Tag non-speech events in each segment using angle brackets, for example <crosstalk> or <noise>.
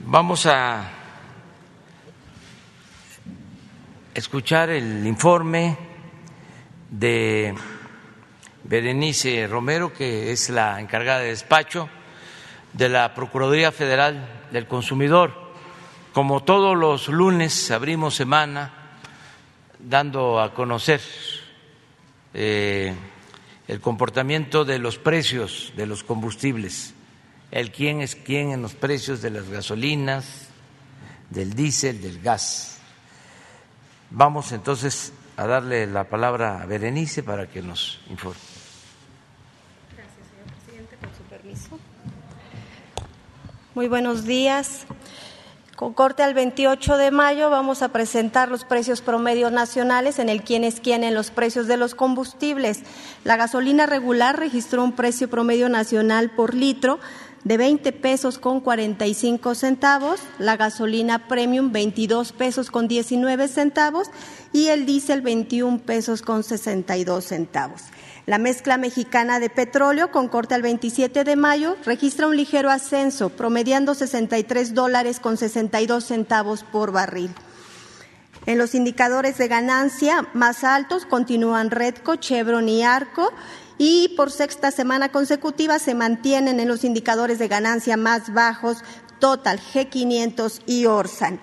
Vamos a escuchar el informe de Berenice Romero, que es la encargada de despacho de la Procuraduría Federal del Consumidor. Como todos los lunes abrimos semana dando a conocer eh, el comportamiento de los precios de los combustibles, el quién es quién en los precios de las gasolinas, del diésel, del gas. Vamos entonces a darle la palabra a Berenice para que nos informe. Gracias, señor presidente, con su permiso. Muy buenos días. Con corte al 28 de mayo vamos a presentar los precios promedios nacionales en el quién es quién en los precios de los combustibles. La gasolina regular registró un precio promedio nacional por litro de 20 pesos con 45 centavos, la gasolina premium 22 pesos con 19 centavos y el diésel 21 pesos con 62 centavos. La mezcla mexicana de petróleo, con corte al 27 de mayo, registra un ligero ascenso, promediando 63 dólares con 62 centavos por barril. En los indicadores de ganancia más altos continúan Redco, Chevron y Arco y por sexta semana consecutiva se mantienen en los indicadores de ganancia más bajos Total, G500 y Orsan.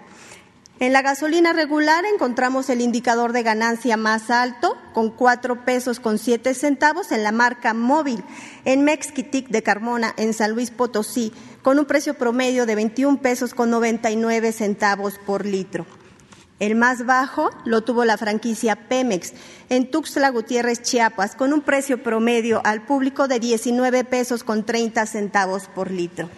En la gasolina regular encontramos el indicador de ganancia más alto, con cuatro pesos con siete centavos en la marca móvil, en Mexquitic de Carmona, en San Luis Potosí, con un precio promedio de 21 pesos con 99 centavos por litro. El más bajo lo tuvo la franquicia Pemex en Tuxtla Gutiérrez, Chiapas, con un precio promedio al público de 19 pesos con 30 centavos por litro.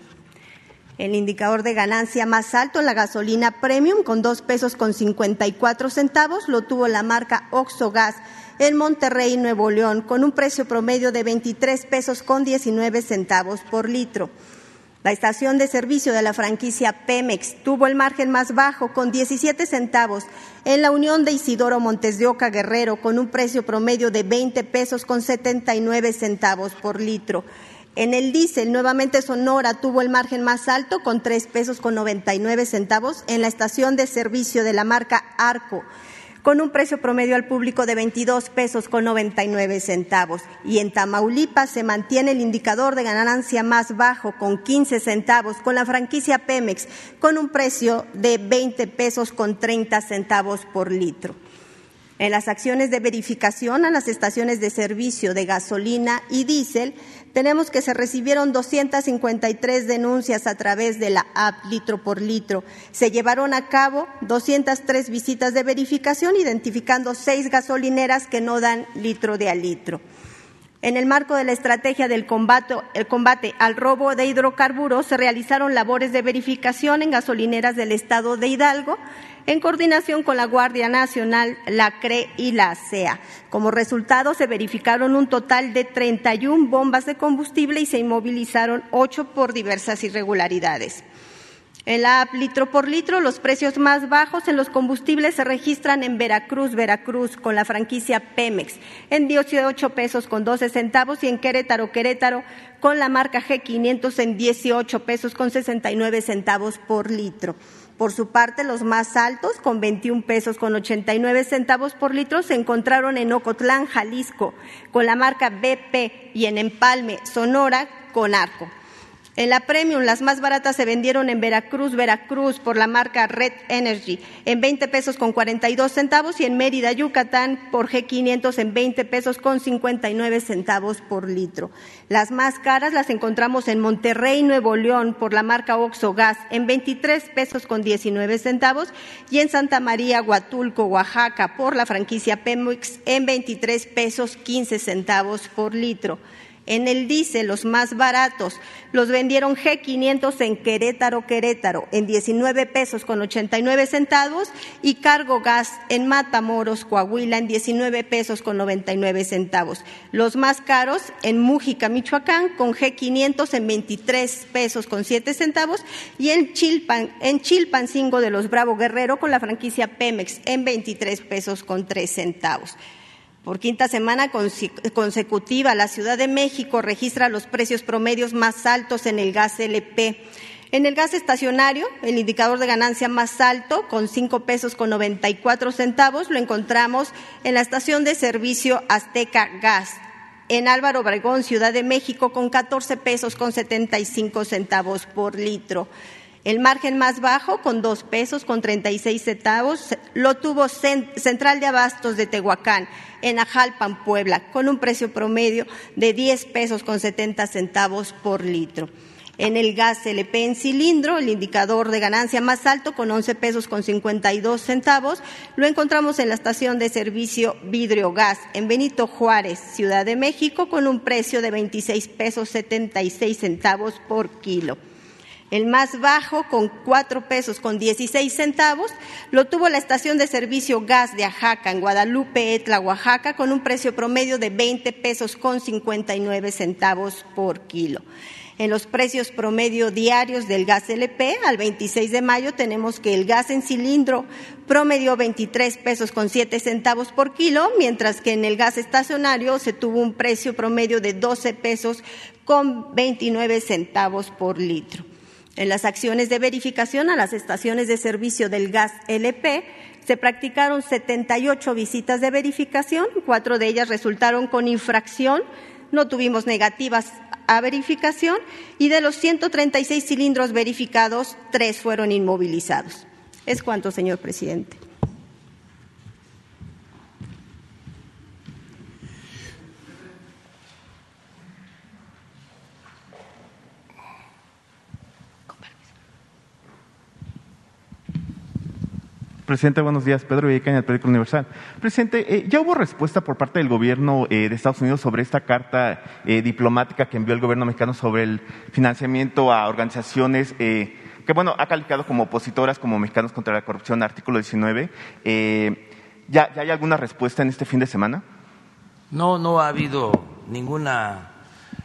El indicador de ganancia más alto, la gasolina premium, con dos pesos con 54 centavos, lo tuvo la marca Oxogas en Monterrey, Nuevo León, con un precio promedio de 23 pesos con 19 centavos por litro. La estación de servicio de la franquicia Pemex tuvo el margen más bajo con 17 centavos en la unión de Isidoro Montes de Oca Guerrero con un precio promedio de 20 pesos con 79 centavos por litro. En el diésel, nuevamente Sonora tuvo el margen más alto con 3 pesos con 99 centavos en la estación de servicio de la marca Arco con un precio promedio al público de 22 pesos con 99 centavos. Y en Tamaulipas se mantiene el indicador de ganancia más bajo con 15 centavos con la franquicia Pemex con un precio de 20 pesos con 30 centavos por litro. En las acciones de verificación a las estaciones de servicio de gasolina y diésel, tenemos que se recibieron 253 denuncias a través de la app litro por litro. Se llevaron a cabo 203 visitas de verificación, identificando seis gasolineras que no dan litro de a litro. En el marco de la estrategia del combate, combate al robo de hidrocarburos, se realizaron labores de verificación en gasolineras del estado de Hidalgo, en coordinación con la Guardia Nacional, la CRE y la CEA. Como resultado, se verificaron un total de 31 bombas de combustible y se inmovilizaron ocho por diversas irregularidades. En la app litro por litro, los precios más bajos en los combustibles se registran en Veracruz, Veracruz, con la franquicia Pemex, en 18 pesos con 12 centavos y en Querétaro, Querétaro, con la marca G500 en 18 pesos con 69 centavos por litro. Por su parte, los más altos, con 21 pesos con 89 centavos por litro, se encontraron en Ocotlán, Jalisco, con la marca BP y en Empalme, Sonora, con Arco. En la Premium, las más baratas se vendieron en Veracruz, Veracruz, por la marca Red Energy, en 20 pesos con 42 centavos y en Mérida, Yucatán, por G500 en 20 pesos con 59 centavos por litro. Las más caras las encontramos en Monterrey, Nuevo León, por la marca Oxo Gas, en 23 pesos con 19 centavos y en Santa María, Huatulco, Oaxaca, por la franquicia Pemex, en 23 pesos 15 centavos por litro. En el diésel, los más baratos, los vendieron G500 en Querétaro, Querétaro, en 19 pesos con 89 centavos y Cargo Gas en Matamoros, Coahuila, en 19 pesos con 99 centavos. Los más caros en Mújica, Michoacán, con G500 en 23 pesos con 7 centavos y en Chilpan, en Chilpancingo de los Bravo Guerrero con la franquicia Pemex en 23 pesos con 3 centavos. Por quinta semana consecutiva, la Ciudad de México registra los precios promedios más altos en el gas LP. En el gas estacionario, el indicador de ganancia más alto, con 5 pesos con 94 centavos, lo encontramos en la estación de servicio Azteca Gas, en Álvaro Obregón, Ciudad de México, con 14 pesos con 75 centavos por litro. El margen más bajo, con 2 pesos con 36 centavos, lo tuvo Central de Abastos de Tehuacán, en Ajalpan, Puebla, con un precio promedio de 10 pesos con 70 centavos por litro. En el gas LP en cilindro, el indicador de ganancia más alto con 11 pesos con 52 centavos, lo encontramos en la estación de servicio Vidrio Gas en Benito Juárez, Ciudad de México, con un precio de 26 pesos 76 centavos por kilo. El más bajo, con 4 pesos con 16 centavos, lo tuvo la estación de servicio Gas de Ajaca en Guadalupe, Etla, Oaxaca, con un precio promedio de 20 pesos con 59 centavos por kilo. En los precios promedio diarios del gas LP, al 26 de mayo tenemos que el gas en cilindro promedió 23 pesos con 7 centavos por kilo, mientras que en el gas estacionario se tuvo un precio promedio de 12 pesos con 29 centavos por litro. En las acciones de verificación a las estaciones de servicio del gas LP se practicaron 78 visitas de verificación, cuatro de ellas resultaron con infracción, no tuvimos negativas a verificación y de los 136 cilindros verificados, tres fueron inmovilizados. Es cuanto, señor presidente. Presidente, buenos días. Pedro Villacaña, del Periódico Universal. Presidente, eh, ya hubo respuesta por parte del gobierno eh, de Estados Unidos sobre esta carta eh, diplomática que envió el gobierno mexicano sobre el financiamiento a organizaciones que, bueno, ha calificado como opositoras como Mexicanos contra la Corrupción, artículo 19. ¿ya, ¿Ya hay alguna respuesta en este fin de semana? No, no ha habido ninguna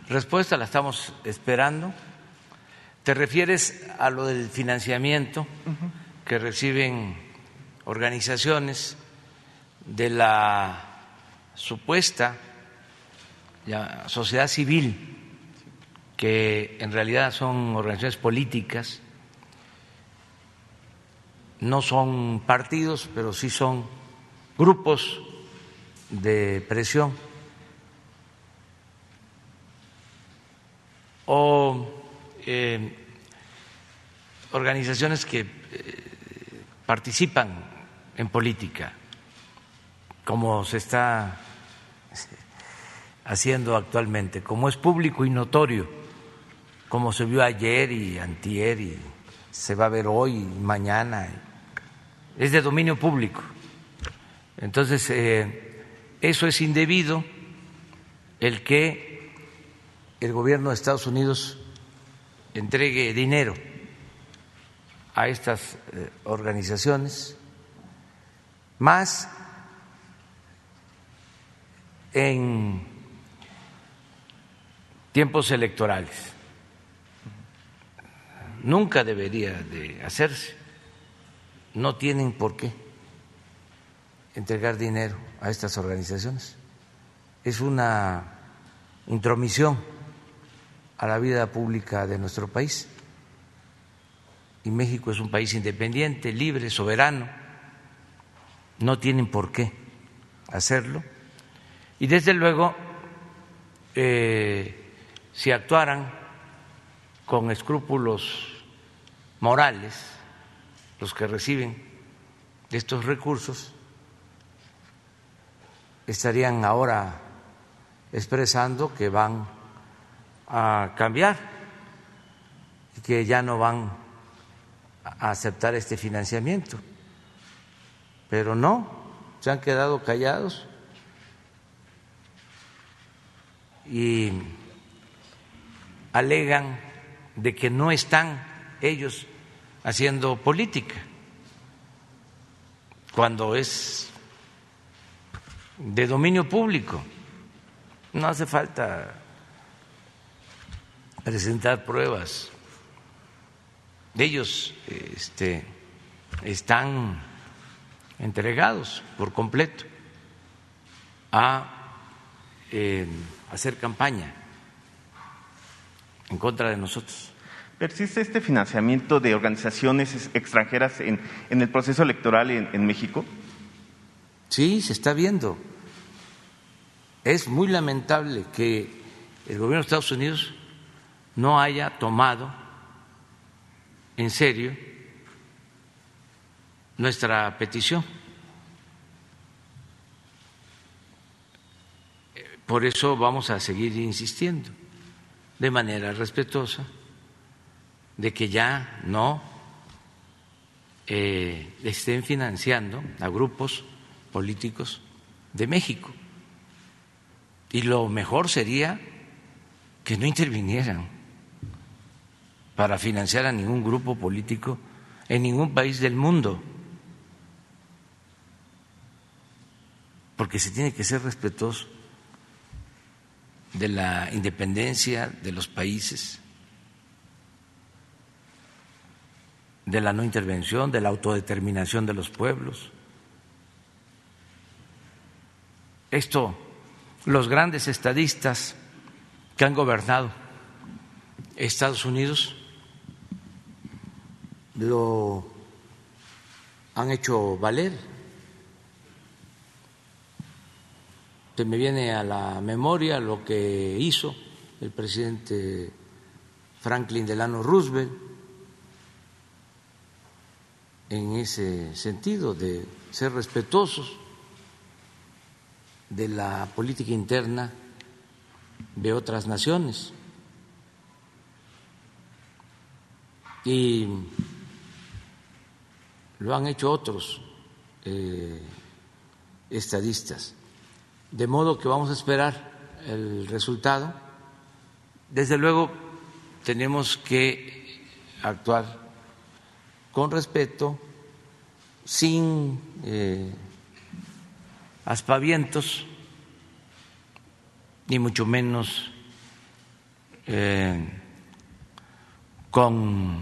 respuesta, la estamos esperando. ¿Te refieres a lo del financiamiento que reciben organizaciones de la supuesta sociedad civil, que en realidad son organizaciones políticas, no son partidos, pero sí son grupos de presión. O eh, organizaciones que eh, participan en política, como se está haciendo actualmente, como es público y notorio, como se vio ayer y antier y se va a ver hoy y mañana, es de dominio público. Entonces, eh, eso es indebido, el que el gobierno de Estados Unidos entregue dinero a estas eh, organizaciones, más en tiempos electorales. Nunca debería de hacerse. No tienen por qué entregar dinero a estas organizaciones. Es una intromisión a la vida pública de nuestro país y México es un país independiente, libre, soberano, no tienen por qué hacerlo. Y desde luego, eh, si actuaran con escrúpulos morales, los que reciben estos recursos, estarían ahora expresando que van a cambiar y que ya no van a aceptar este financiamiento. Pero no, se han quedado callados y alegan de que no están ellos haciendo política cuando es de dominio público. No hace falta presentar pruebas ellos este, están entregados por completo a eh, hacer campaña en contra de nosotros. ¿Persiste este financiamiento de organizaciones extranjeras en, el proceso electoral en México? Sí, se está viendo. Es muy lamentable que el gobierno de Estados Unidos no haya tomado en serio nuestra petición. Por eso vamos a seguir insistiendo de manera respetuosa de que ya no eh, estén financiando a grupos políticos de México. Y lo mejor sería que no intervinieran para financiar a ningún grupo político en ningún país del mundo. Porque se tiene que ser respetuoso de la independencia de los países, de la no intervención, de la autodeterminación de los pueblos. Esto, los grandes estadistas que han gobernado Estados Unidos lo han hecho valer Me viene a la memoria lo que hizo el presidente Franklin Delano Roosevelt en ese sentido de ser respetuosos de la política interna de otras naciones. Y lo han hecho otros eh, estadistas de modo que vamos a esperar el resultado. Desde luego tenemos que actuar con respeto, sin eh, aspavientos, ni mucho menos eh, con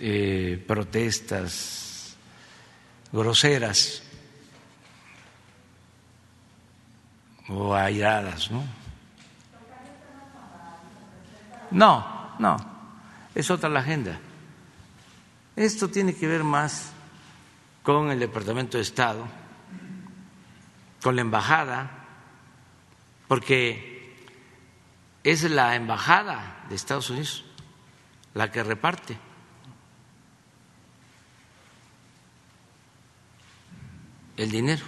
eh, protestas groseras o airadas, ¿no? No, no, es otra la agenda. Esto tiene que ver más con el Departamento de Estado, con la embajada, porque es la embajada de Estados Unidos la que reparte. el dinero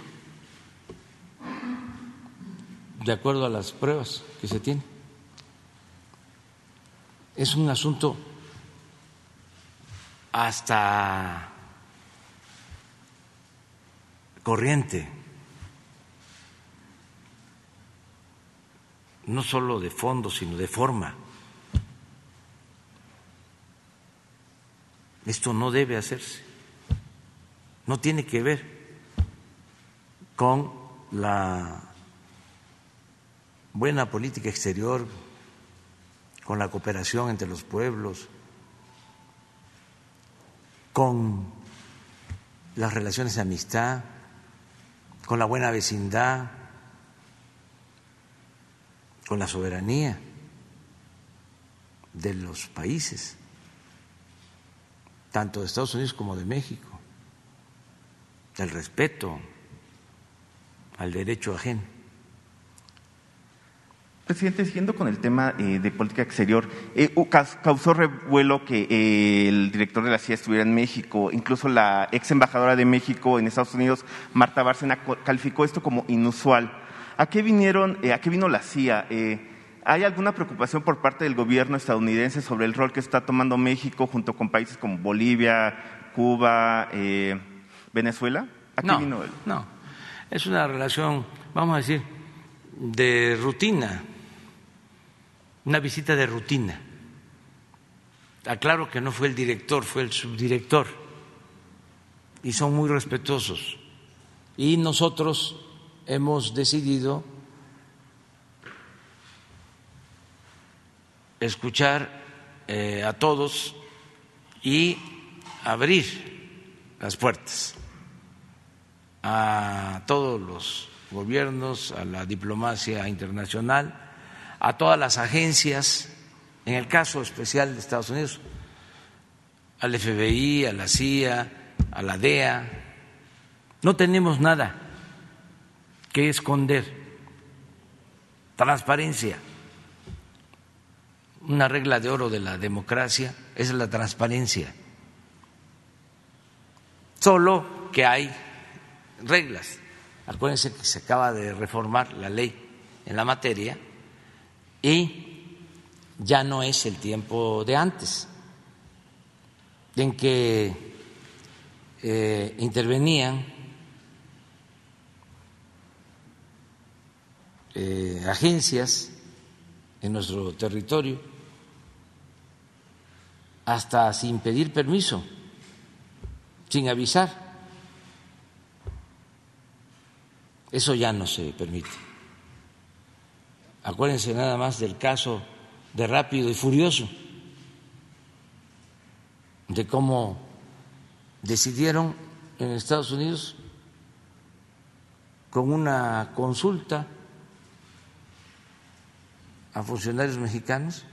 de acuerdo a las pruebas que se tienen. Es un asunto hasta corriente, no solo de fondo, sino de forma. Esto no debe hacerse, no tiene que ver con la buena política exterior, con la cooperación entre los pueblos, con las relaciones de amistad, con la buena vecindad, con la soberanía de los países, tanto de Estados Unidos como de México, del respeto al derecho ajeno. Presidente, siguiendo con el tema eh, de política exterior, eh, causó revuelo que eh, el director de la CIA estuviera en México, incluso la ex embajadora de México en Estados Unidos, Marta Bárcena, calificó esto como inusual. ¿A qué vinieron, a qué vino la CIA? ¿Hay alguna preocupación por parte del gobierno estadounidense sobre el rol que está tomando México junto con países como Bolivia, Cuba, Venezuela? ¿A qué vino él? No, es una relación, vamos a decir, de rutina una visita de rutina. Aclaro que no fue el director, fue el subdirector. Y son muy respetuosos. Y nosotros hemos decidido escuchar eh, a todos y abrir las puertas a todos los gobiernos, a la diplomacia internacional a todas las agencias en el caso especial de Estados Unidos, al FBI, a la CIA, a la DEA. No tenemos nada que esconder. Transparencia. Una regla de oro de la democracia es la transparencia. Solo que hay reglas. Acuérdense que se acaba de reformar la ley en la materia y ya no es el tiempo de antes, en que eh, intervenían eh, agencias en nuestro territorio hasta sin pedir permiso, sin avisar. Eso ya no se permite. Acuérdense nada más del caso de Rápido y Furioso, de cómo decidieron en Estados Unidos con una consulta a funcionarios mexicanos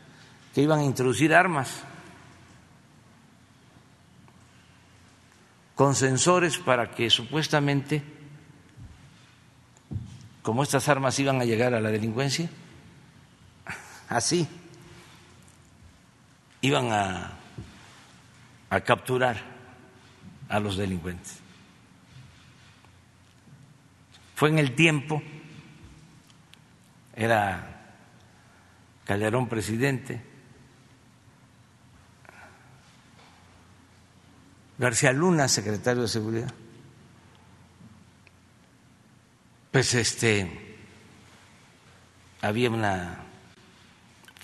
que iban a introducir armas con sensores para que supuestamente como estas armas iban a llegar a la delincuencia, así iban a, a capturar a los delincuentes. Fue en el tiempo, era Calderón presidente, García Luna secretario de Seguridad. pues este había una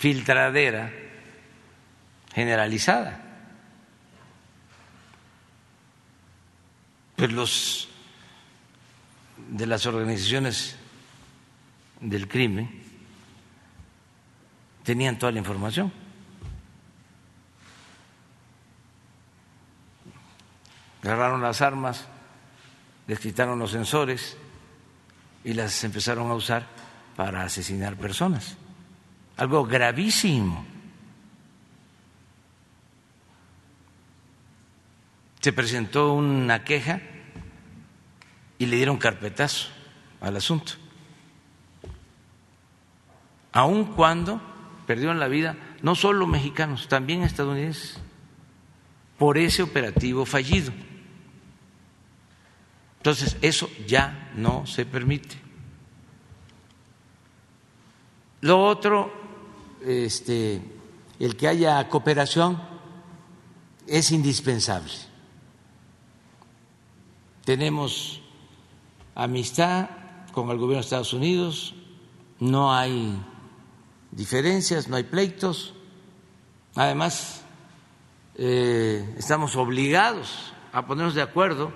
filtradera generalizada. Pues los de las organizaciones del crimen tenían toda la información. Agarraron las armas, les quitaron los sensores y las empezaron a usar para asesinar personas. Algo gravísimo. Se presentó una queja y le dieron carpetazo al asunto. Aun cuando perdieron la vida no solo mexicanos, también estadounidenses, por ese operativo fallido. Entonces, eso ya no se permite. Lo otro, este, el que haya cooperación es indispensable. Tenemos amistad con el gobierno de Estados Unidos, no hay diferencias, no hay pleitos. Además, eh, estamos obligados a ponernos de acuerdo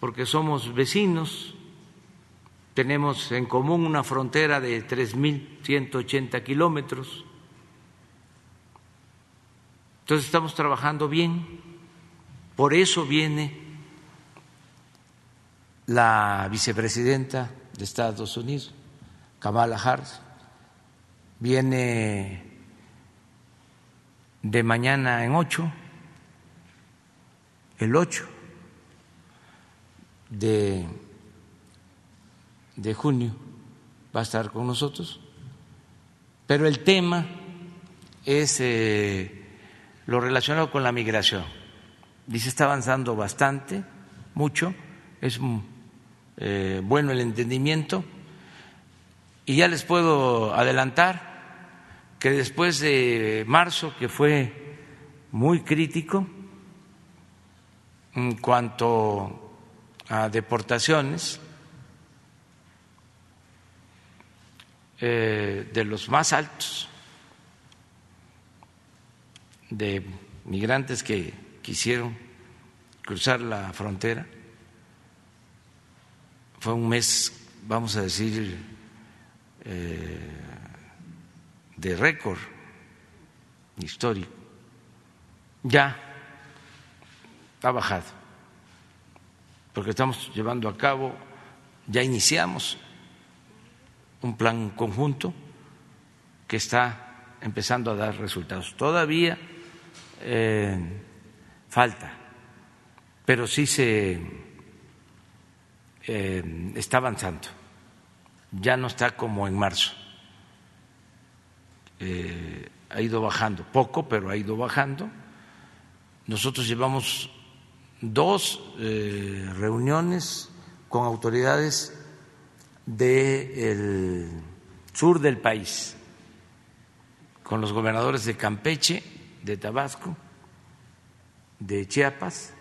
porque somos vecinos, tenemos en común una frontera de 3.180 kilómetros. Entonces estamos trabajando bien, por eso viene la vicepresidenta de Estados Unidos, Kamala Harris, viene de mañana en ocho, el ocho de, de junio va a estar con nosotros, pero el tema es eh, lo relacionado con la migración. Dice, está avanzando bastante, mucho, es eh, bueno el entendimiento y ya les puedo adelantar que después de marzo, que fue muy crítico en cuanto a deportaciones eh, de los más altos de migrantes que quisieron cruzar la frontera. Fue un mes, vamos a decir, eh, de récord histórico. Ya ha bajado porque estamos llevando a cabo, ya iniciamos un plan conjunto que está empezando a dar resultados. Todavía eh, falta, pero sí se eh, está avanzando. Ya no está como en marzo. Eh, ha ido bajando, poco, pero ha ido bajando. Nosotros llevamos dos reuniones con autoridades del sur del país, con los gobernadores de Campeche, de Tabasco, de Chiapas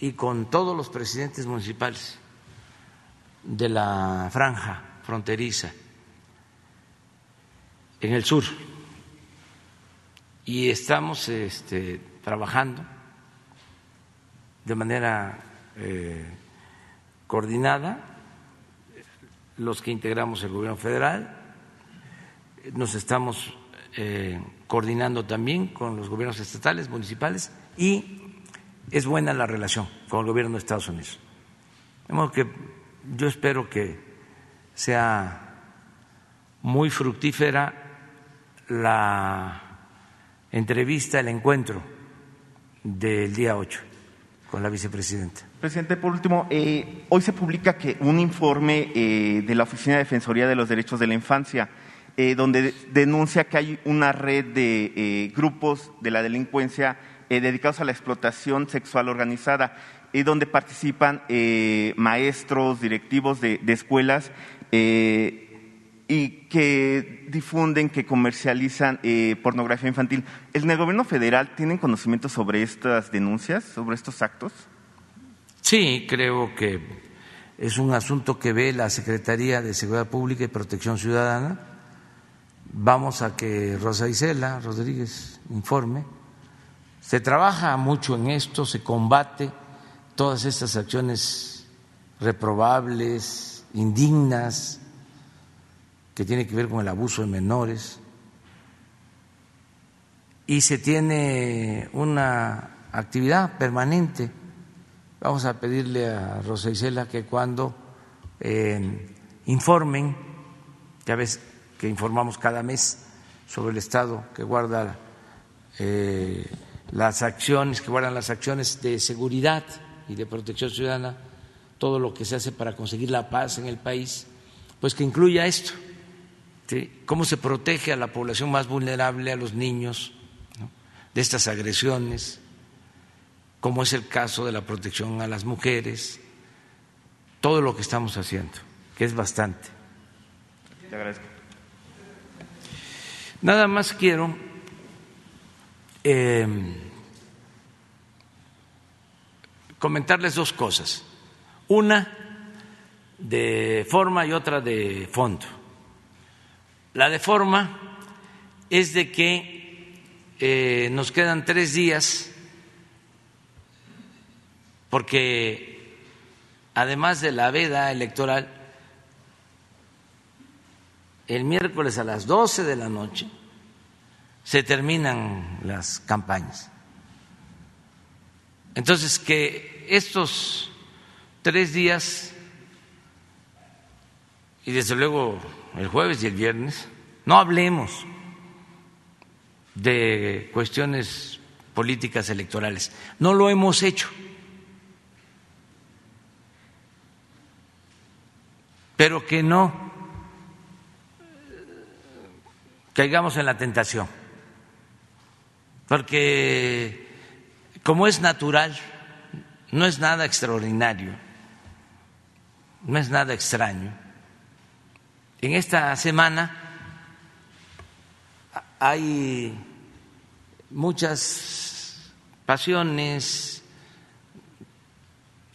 y con todos los presidentes municipales de la franja fronteriza en el sur. Y estamos este, trabajando de manera eh, coordinada los que integramos el gobierno federal, nos estamos eh, coordinando también con los gobiernos estatales, municipales y es buena la relación con el gobierno de Estados Unidos. De modo que yo espero que sea muy fructífera la entrevista, el encuentro del día 8 con la vicepresidenta. Presidente, por último, eh, hoy se publica que un informe eh, de la Oficina de Defensoría de los Derechos de la Infancia, eh, donde denuncia que hay una red de grupos de la delincuencia dedicados a la explotación sexual organizada, y donde participan maestros, directivos de, escuelas y que difunden, que comercializan pornografía infantil. ¿En el gobierno federal tienen conocimiento sobre estas denuncias, sobre estos actos? Sí, creo que es un asunto que ve la Secretaría de Seguridad Pública y Protección Ciudadana. Vamos a que Rosa Isela Rodríguez informe. Se trabaja mucho en esto, se combate todas estas acciones reprobables, indignas, que tiene que ver con el abuso de menores y se tiene una actividad permanente. Vamos a pedirle a Rosa Isela que cuando eh, informen, ya ves que informamos cada mes sobre el Estado que guarda eh, las acciones, que guardan las acciones de seguridad y de protección ciudadana, todo lo que se hace para conseguir la paz en el país, pues que incluya esto cómo se protege a la población más vulnerable, a los niños, de estas agresiones, como es el caso de la protección a las mujeres, todo lo que estamos haciendo, que es bastante. Te agradezco. Nada más quiero em, comentarles dos cosas, una de forma y otra de fondo. La de forma es de que eh, nos quedan tres días porque además de la veda electoral, el miércoles a las 12 de la noche se terminan las campañas. Entonces, que estos tres días, y desde luego el jueves y el viernes, no hablemos de cuestiones políticas electorales. No lo hemos hecho. Pero que no caigamos en la tentación. Porque como es natural, no es nada extraordinario, no es nada extraño en esta semana hay muchas pasiones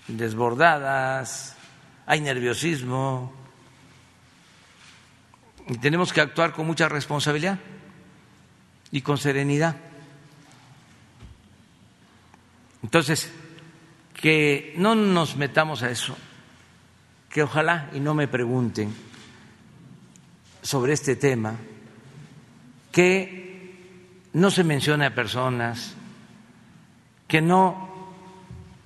desbordadas, hay nerviosismo y tenemos que actuar con mucha responsabilidad y con serenidad. Entonces, que no nos metamos a eso, que ojalá y no me pregunten sobre este tema que no se mencione a personas, que no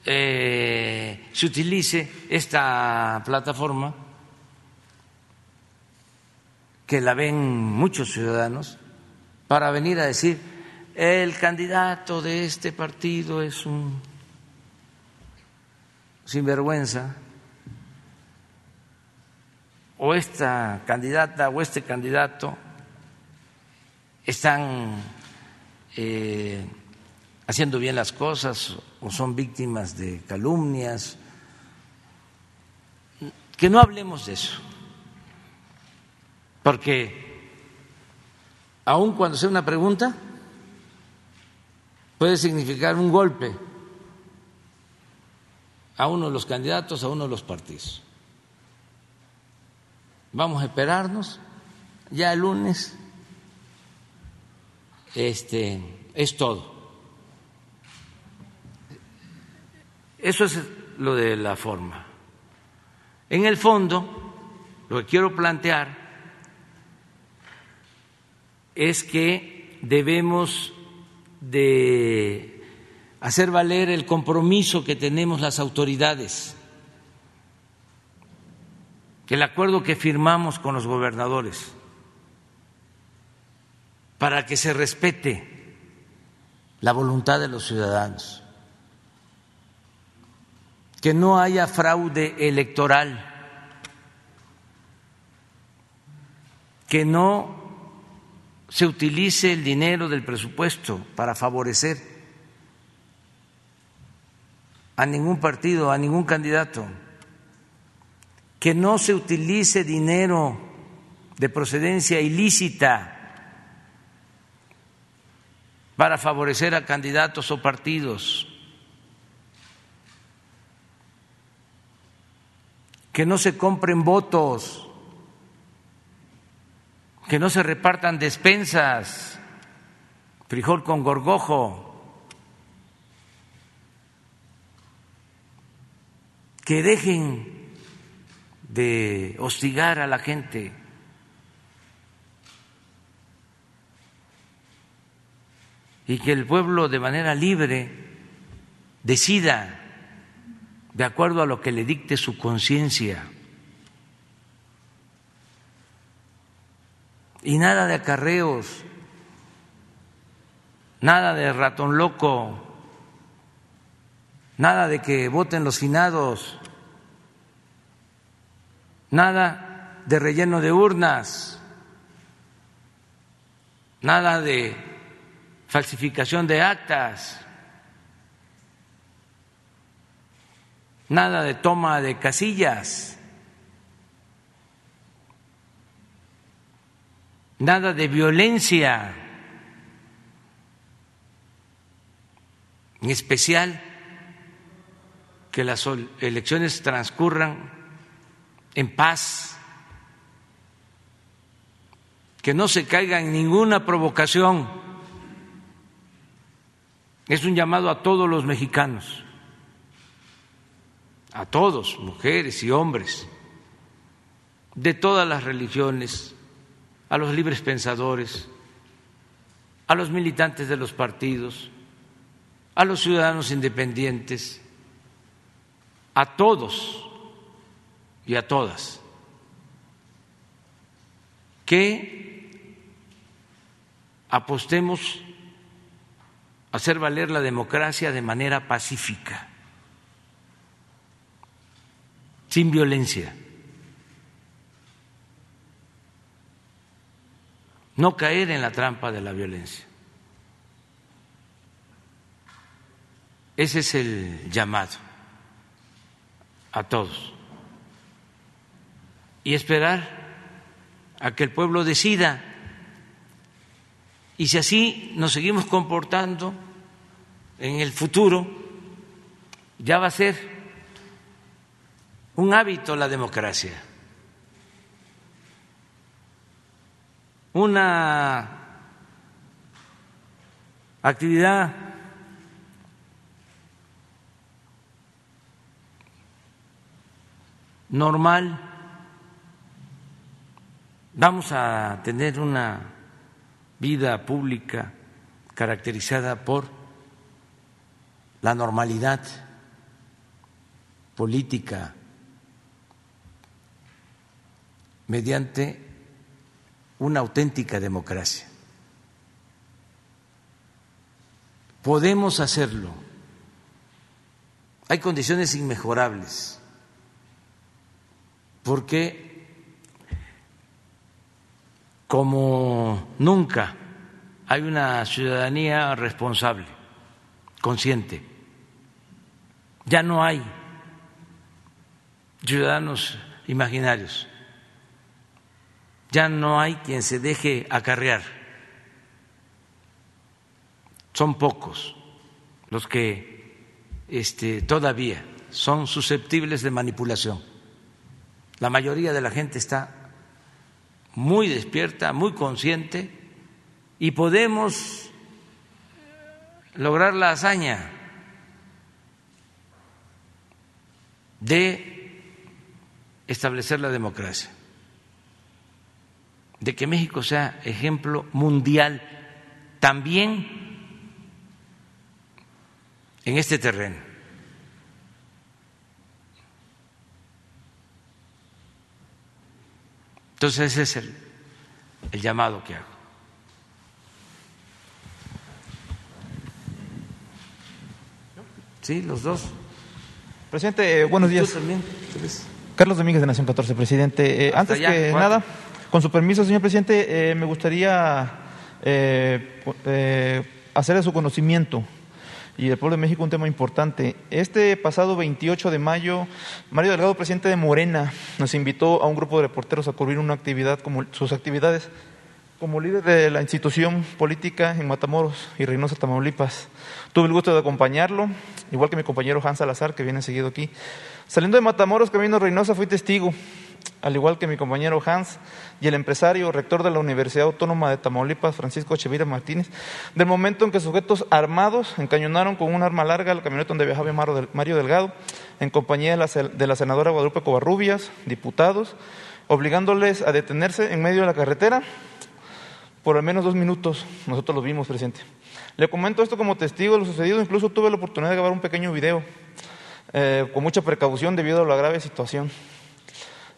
eh, se utilice esta plataforma, que la ven muchos ciudadanos, para venir a decir, el candidato de este partido es un sinvergüenza, o esta candidata o este candidato están eh, haciendo bien las cosas o son víctimas de calumnias. Que no hablemos de eso, porque aun cuando sea una pregunta, puede significar un golpe a uno de los candidatos, a uno de los partidos. Vamos a esperarnos ya el lunes. Este es todo. Eso es lo de la forma. En el fondo, lo que quiero plantear es que debemos de hacer valer el compromiso que tenemos las autoridades, el acuerdo que firmamos con los gobernadores, para que se respete la voluntad de los ciudadanos, que no haya fraude electoral, que no se utilice el dinero del presupuesto para favorecer a ningún partido, a ningún candidato, que no se utilice dinero de procedencia ilícita para favorecer a candidatos o partidos, que no se compren votos, que no se repartan despensas, frijol con gorgojo, que dejen de hostigar a la gente. Y que el pueblo de manera libre decida de acuerdo a lo que le dicte su conciencia. Y nada de acarreos, nada de ratón loco, nada de que voten los finados, nada de relleno de urnas, nada de falsificación de actas, nada de toma de casillas, nada de violencia, en especial que las elecciones transcurran en paz, que no se caiga en ninguna provocación. Es un llamado a todos los mexicanos, a todos, mujeres y hombres, de todas las religiones, a los libres pensadores, a los militantes de los partidos, a los ciudadanos independientes, a todos y a todas. Que apostemos a hacer valer la democracia de manera pacífica, sin violencia. No caer en la trampa de la violencia. Ese es el llamado a todos y esperar a que el pueblo decida. Y si así nos seguimos comportando en el futuro, ya va a ser un hábito la democracia, una actividad normal, vamos a tener una vida pública caracterizada por la normalidad política mediante una auténtica democracia. podemos hacerlo. Hay condiciones inmejorables, porque como nunca hay una ciudadanía responsable, consciente, ya no hay ciudadanos imaginarios, ya no hay quien se deje acarrear, son pocos los que este, todavía son susceptibles de manipulación. La mayoría de la gente está muy despierta, muy consciente y podemos lograr la hazaña de establecer la democracia, de que México sea ejemplo mundial también en este terreno. Entonces ese es el, el llamado que hago. Sí, los dos. Presidente, eh, buenos días. Carlos Domínguez de Nación 14, presidente. Eh, antes que nada, con su permiso, señor presidente, eh, me gustaría hacer de su conocimiento y del pueblo de México un tema importante. Este pasado 28 de mayo, Mario Delgado, presidente de Morena, nos invitó a un grupo de reporteros a cubrir una actividad como sus actividades como líder de la institución política en Matamoros y Reynosa, Tamaulipas. Tuve el gusto de acompañarlo, igual que mi compañero Hans Salazar, que viene seguido aquí. Saliendo de Matamoros, camino a Reynosa, fui testigo, al igual que mi compañero Hans y el empresario, rector de la Universidad Autónoma de Tamaulipas, Francisco Chevira Martínez, del momento en que sujetos armados encañonaron con un arma larga la camioneta donde viajaba Mario Delgado, en compañía de la, senadora Guadalupe Covarrubias, diputados, obligándoles a detenerse en medio de la carretera por al menos dos minutos. Nosotros lo vimos, presidente. Le comento esto como testigo de lo sucedido. Incluso tuve la oportunidad de grabar un pequeño video eh, con mucha precaución debido a la grave situación.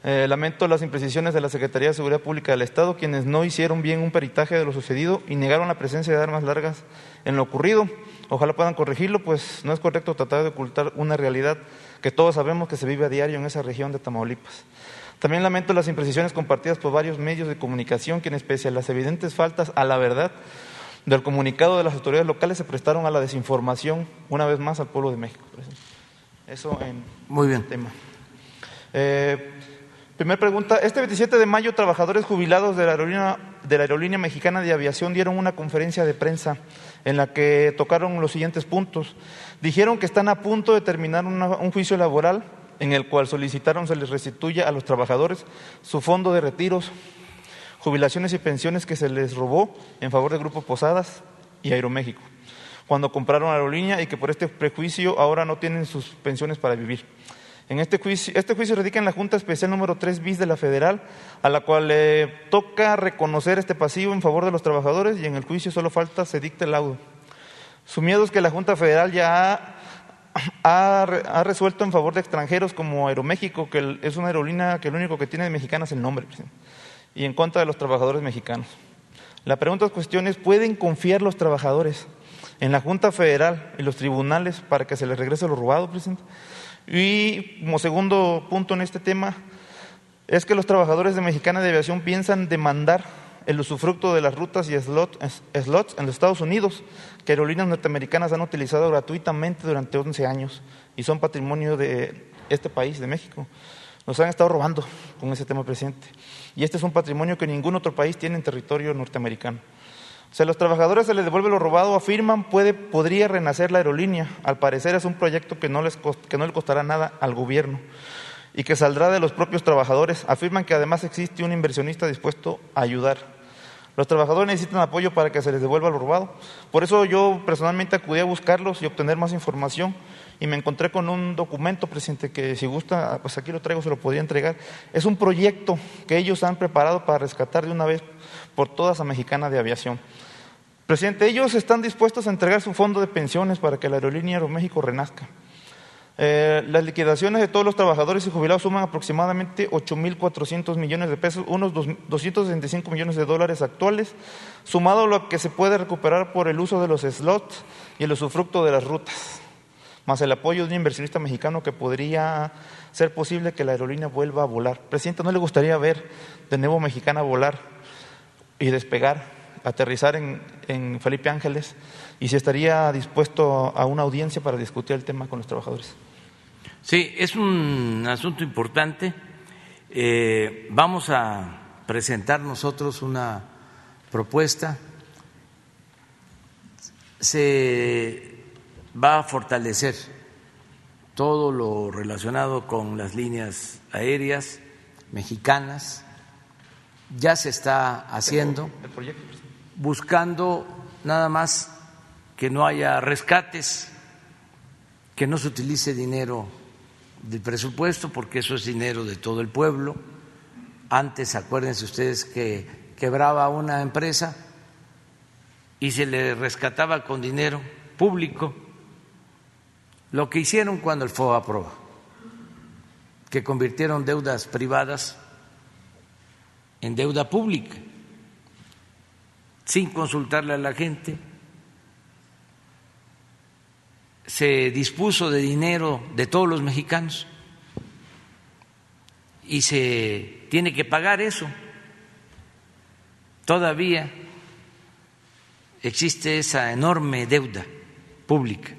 Eh, lamento las imprecisiones de la Secretaría de Seguridad Pública del Estado, quienes no hicieron bien un peritaje de lo sucedido y negaron la presencia de armas largas en lo ocurrido. Ojalá puedan corregirlo, pues no es correcto tratar de ocultar una realidad que todos sabemos que se vive a diario en esa región de Tamaulipas. También lamento las imprecisiones compartidas por varios medios de comunicación, quienes pese a las evidentes faltas a la verdad del comunicado de las autoridades locales se prestaron a la desinformación una vez más al pueblo de México. Eso en Muy bien. tema. Eh, primera pregunta. Este 27 de mayo, trabajadores jubilados de la, aerolínea, de la Aerolínea Mexicana de Aviación dieron una conferencia de prensa en la que tocaron los siguientes puntos. Dijeron que están a punto de terminar un juicio laboral en el cual solicitaron se les restituya a los trabajadores su fondo de retiros, jubilaciones y pensiones que se les robó en favor del Grupo Posadas y Aeroméxico, cuando compraron aerolínea y que por este prejuicio ahora no tienen sus pensiones para vivir. En este juicio, este juicio radica en la Junta Especial número 3 bis de la Federal, a la cual le toca reconocer este pasivo en favor de los trabajadores y en el juicio solo falta se dicte el laudo. Su miedo es que la Junta Federal ya ha resuelto en favor de extranjeros como Aeroméxico, que es una aerolínea que lo único que tiene de mexicana es el nombre, y en contra de los trabajadores mexicanos. La pregunta es cuestión es, ¿pueden confiar los trabajadores en la Junta Federal y los tribunales para que se les regrese lo robado, presidente? Y como segundo punto en este tema, es que los trabajadores de Mexicana de Aviación piensan demandar el usufructo de las rutas y slots en los Estados Unidos, que aerolíneas norteamericanas han utilizado gratuitamente durante 11 años y son patrimonio de este país, de México. Nos han estado robando con ese tema, presidente. Y este es un patrimonio que ningún otro país tiene en territorio norteamericano. Si a los trabajadores se les devuelve lo robado, afirman, puede, podría renacer la aerolínea. Al parecer es un proyecto que no, les que no le costará nada al gobierno y que saldrá de los propios trabajadores. Afirman que además existe un inversionista dispuesto a ayudar. Los trabajadores necesitan apoyo para que se les devuelva lo robado. Por eso yo personalmente acudí a buscarlos y obtener más información y me encontré con un documento, presidente, que si gusta, pues aquí lo traigo, se lo podría entregar. Es un proyecto que ellos han preparado para rescatar de una vez por todas a Mexicana de Aviación. Presidente, ellos están dispuestos a entregar su fondo de pensiones para que la aerolínea Aeroméxico renazca. Eh, las liquidaciones de todos los trabajadores y jubilados suman aproximadamente 8.400 millones de pesos, unos 265 millones de dólares actuales, sumado a lo que se puede recuperar por el uso de los slots y el usufructo de las rutas, más el apoyo de un inversionista mexicano que podría ser posible que la aerolínea vuelva a volar. Presidente, ¿no le gustaría ver de nuevo Mexicana volar y despegar, aterrizar en, en Felipe Ángeles? ¿Y si estaría dispuesto a una audiencia para discutir el tema con los trabajadores? Sí, es un asunto importante. Eh, vamos a presentar nosotros una propuesta. Se va a fortalecer todo lo relacionado con las líneas aéreas mexicanas. Ya se está haciendo, buscando nada más que no haya rescates, que no se utilice dinero del presupuesto, porque eso es dinero de todo el pueblo. Antes, acuérdense ustedes que quebraba una empresa y se le rescataba con dinero público lo que hicieron cuando el FOA aprobó, que convirtieron deudas privadas en deuda pública, sin consultarle a la gente se dispuso de dinero de todos los mexicanos y se tiene que pagar eso. Todavía existe esa enorme deuda pública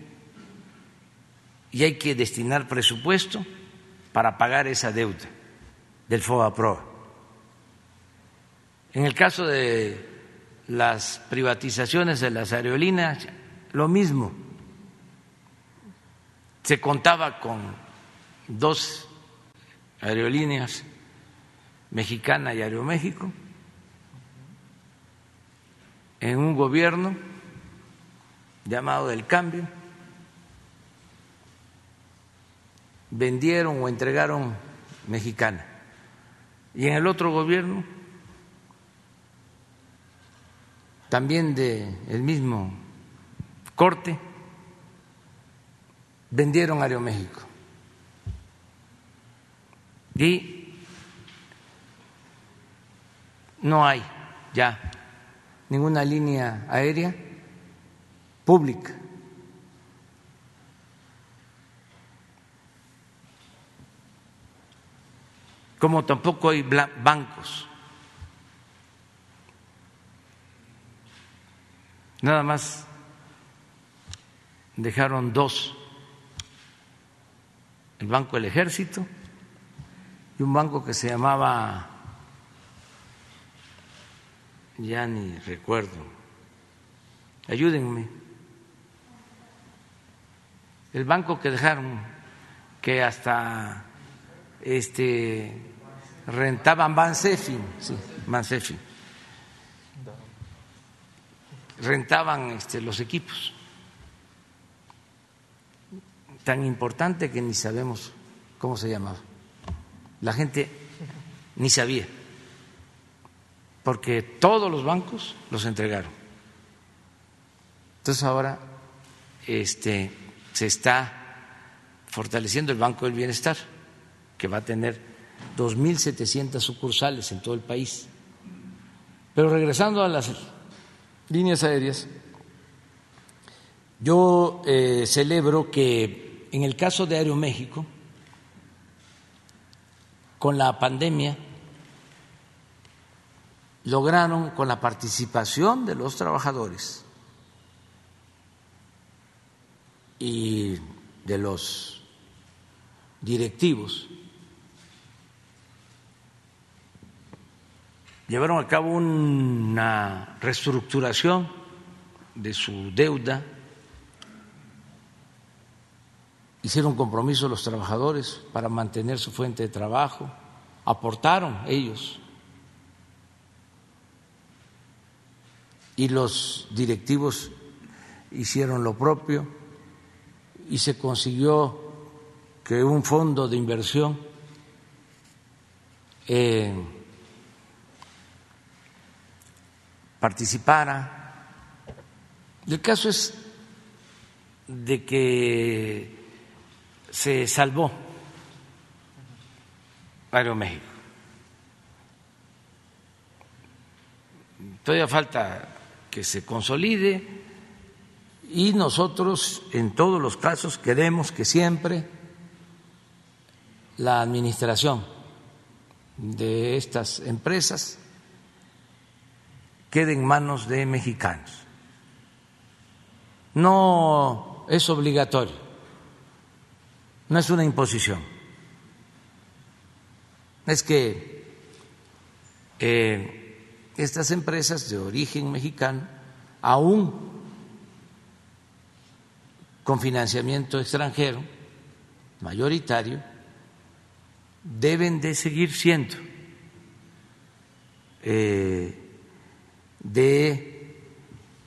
y hay que destinar presupuesto para pagar esa deuda del FOA-PROA. En el caso de las privatizaciones de las aerolíneas, lo mismo se contaba con dos aerolíneas, Mexicana y Aeroméxico, en un gobierno llamado del cambio, vendieron o entregaron Mexicana. Y en el otro gobierno, también del el mismo corte, vendieron Aeroméxico. Y no hay ya ninguna línea aérea pública. Como tampoco hay bancos. Nada más dejaron dos el Banco del Ejército y un banco que se llamaba, ya ni recuerdo, ayúdenme, el banco que dejaron, que hasta este rentaban Bansefin, sí, Bansefin, rentaban este, los equipos tan importante que ni sabemos cómo se llamaba. La gente ni sabía, porque todos los bancos los entregaron. Entonces ahora este, se está fortaleciendo el Banco del Bienestar, que va a tener 2.700 sucursales en todo el país. Pero regresando a las líneas aéreas, yo eh, celebro que en el caso de Aeroméxico, con la pandemia, lograron con la participación de los trabajadores y de los directivos, llevaron a cabo una reestructuración de su deuda hicieron compromiso los trabajadores para mantener su fuente de trabajo, aportaron ellos. Y los directivos hicieron lo propio y se consiguió que un fondo de inversión participara. El caso es de que se salvó Aeroméxico. Todavía falta que se consolide y nosotros en todos los casos queremos que siempre la administración de estas empresas quede en manos de mexicanos. No es obligatorio, no es una imposición. Es que eh, estas empresas de origen mexicano, aún con financiamiento extranjero mayoritario, deben de seguir siendo eh, de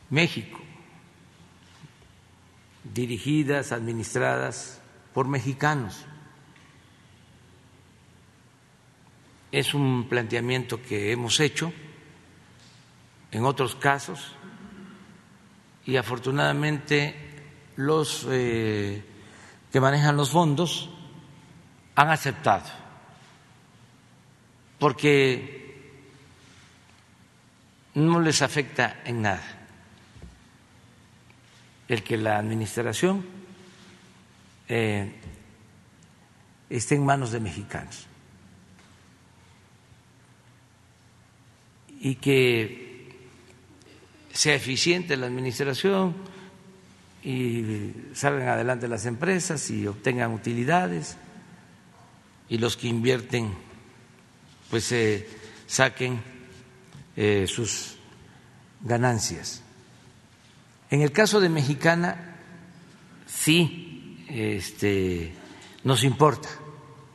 México, dirigidas, administradas por mexicanos. Es un planteamiento que hemos hecho en otros casos y afortunadamente los eh, que manejan los fondos han aceptado, porque no les afecta en nada. El que la administración eh, esté en manos de mexicanos y que sea eficiente la administración y salgan adelante las empresas y obtengan utilidades y los que invierten pues eh, saquen eh, sus ganancias. En el caso de Mexicana sí este, nos importa.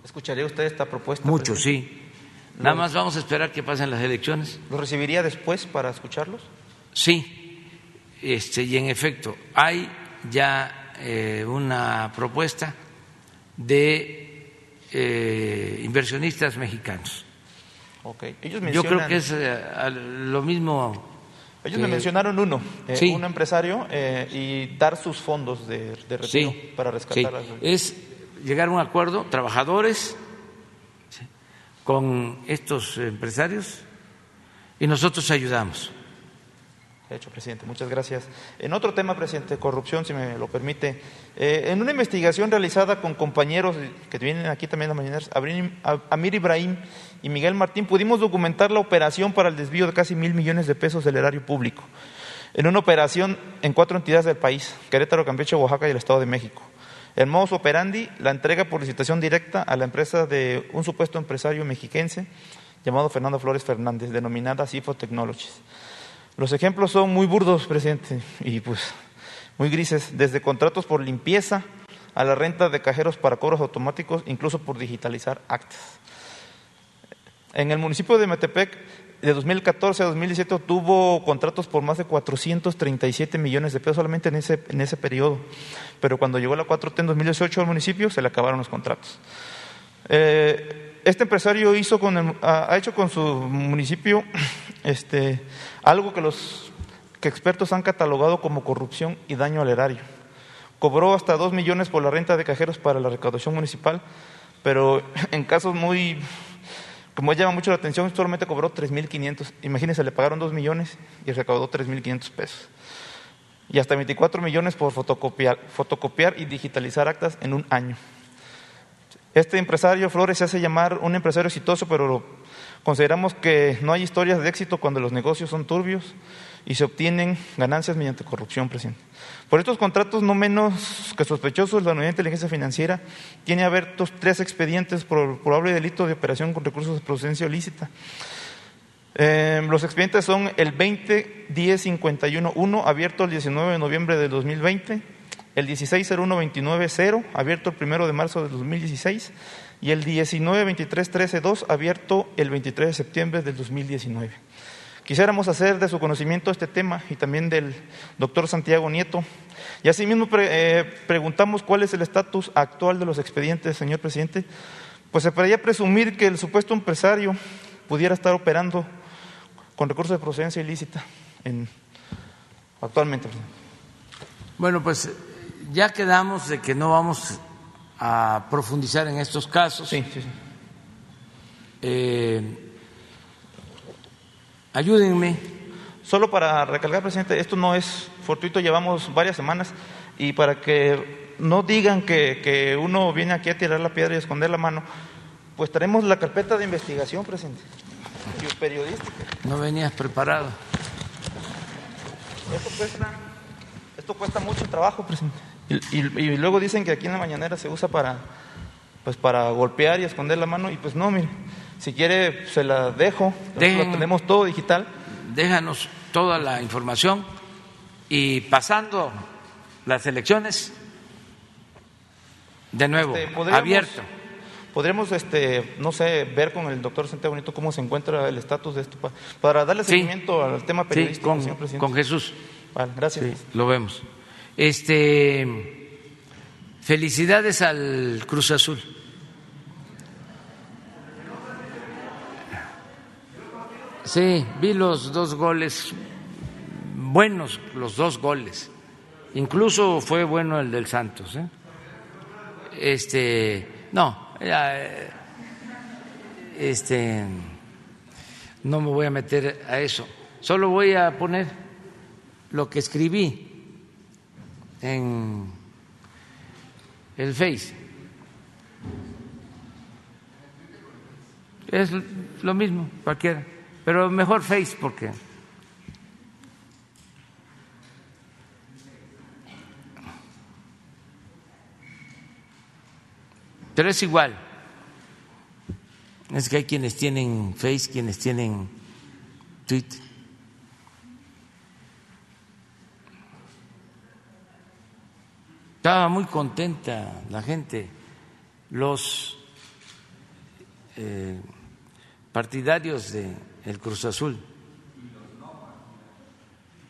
¿Escucharía usted esta propuesta? Mucho, sí. Nada más vamos a esperar que pasen las elecciones. ¿Lo recibiría después para escucharlos? Sí, este, y en efecto, hay ya eh, una propuesta de eh, inversionistas mexicanos. Okay. Ellos Yo creo que es eh, lo mismo. Ellos me mencionaron uno, un empresario, y dar sus fondos de, retiro para rescatar. Sí. Es llegar a un acuerdo, trabajadores con estos empresarios, y nosotros ayudamos. Hecho, presidente, muchas gracias. En otro tema, presidente, corrupción, si me lo permite. Eh, en una investigación realizada con compañeros que vienen aquí también a mañana, Amir Ibrahim y Miguel Martín, pudimos documentar la operación para el desvío de casi mil millones de pesos del erario público. En una operación en cuatro entidades del país, Querétaro, Campeche, Oaxaca y el Estado de México. El modus operandi, la entrega por licitación directa a la empresa de un supuesto empresario mexiquense llamado Fernando Flores Fernández, denominada Cifo Technologies. Los ejemplos son muy burdos, presidente, y pues muy grises, desde contratos por limpieza a la renta de cajeros para cobros automáticos, incluso por digitalizar actas. En el municipio de Metepec, de 2014 a 2017 tuvo contratos por más de 437 millones de pesos solamente en ese, en ese periodo. Pero cuando llegó la 4T en 2018 al municipio, se le acabaron los contratos. Eh, este empresario hizo con ha hecho con su municipio <clears throat> este, algo que los que expertos han catalogado como corrupción y daño al erario. Cobró hasta dos millones por la renta de cajeros para la recaudación municipal, pero <clears throat> en casos muy, como llama mucho la atención, solamente cobró 3.500. Imagínense, le pagaron dos millones y recaudó 3.500 pesos. Y hasta 24 millones por fotocopiar, fotocopiar y digitalizar actas en un año. Este empresario Flores se hace llamar un empresario exitoso, pero consideramos que no hay historias de éxito cuando los negocios son turbios y se obtienen ganancias mediante corrupción, presidente. Por estos contratos, no menos que sospechosos, la Unidad de Inteligencia Financiera tiene abiertos tres expedientes por probable delito de operación con recursos de procedencia ilícita. Eh, los expedientes son el 20 10 1 abierto el 19 de noviembre de 2020, el 160129 abierto el 1 de marzo de 2016, y el 192313 abierto el 23 de septiembre del 2019. Quisiéramos hacer de su conocimiento este tema y también del doctor Santiago Nieto. Y asimismo eh, preguntamos cuál es el estatus actual de los expedientes, señor presidente. Pues se podría presumir que el supuesto empresario pudiera estar operando con recursos de procedencia ilícita en, actualmente. Bueno, pues ya quedamos de que no vamos a profundizar en estos casos. Sí, sí, sí. Eh, ayúdenme. Solo para recalcar, presidente, esto no es fortuito, llevamos varias semanas y para que no digan que, que uno viene aquí a tirar la piedra y esconder la mano, pues traemos la carpeta de investigación, presidente, y periodística. No venías preparado. Esto cuesta, esto cuesta mucho trabajo, presidente. Y, y- y luego dicen que aquí en la mañanera se usa para, pues para golpear y esconder la mano y pues no, mire, si quiere se la dejo, Dejen- lo tenemos todo digital. Déjanos toda la información y pasando las elecciones, de nuevo, Este, abierto. Podríamos, este, no sé, ver con el doctor Santiago Bonito cómo se encuentra el estatus de esto pa- para darle Sí. seguimiento al tema Sí, periodístico, con, señor presidente. con Jesús. Vale, gracias. Sí, lo vemos. Este, felicidades al Cruz Azul. Sí, vi los dos goles, buenos los dos goles. Incluso fue bueno el del Santos. ¿eh? Este, no, eh, este, no me voy a meter a eso. Solo voy a poner lo que escribí en el Face. Es lo mismo, cualquiera, pero mejor Face porque pero es igual. Es que hay quienes tienen Face, quienes tienen Twitter. Estaba muy contenta la gente, los eh, partidarios de Cruz Azul.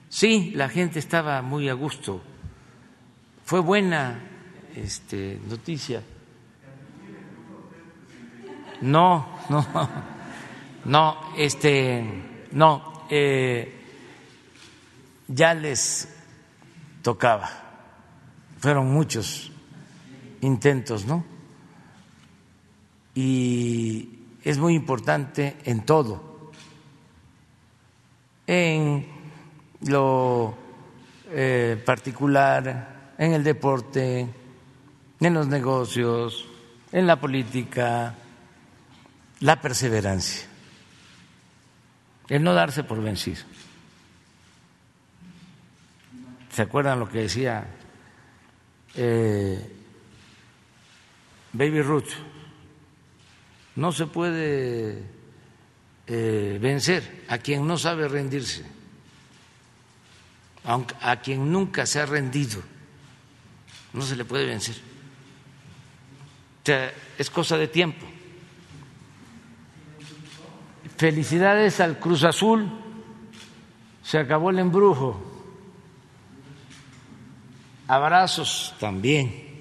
Sí, la gente estaba muy a gusto. Fue buena este, noticia. No, no, <laughs> no, este, no, eh, ya les tocaba. Fueron muchos intentos, ¿no? Y es muy importante en todo, en lo eh, particular, en el deporte, en los negocios, en la política, la perseverancia, el no darse por vencido. ¿Se acuerdan lo que decía eh, Baby Ruth? No se puede eh, vencer a quien no sabe rendirse, aunque a quien nunca se ha rendido, no se le puede vencer. O sea, es cosa de tiempo. Felicidades al Cruz Azul, se acabó el embrujo. Abrazos también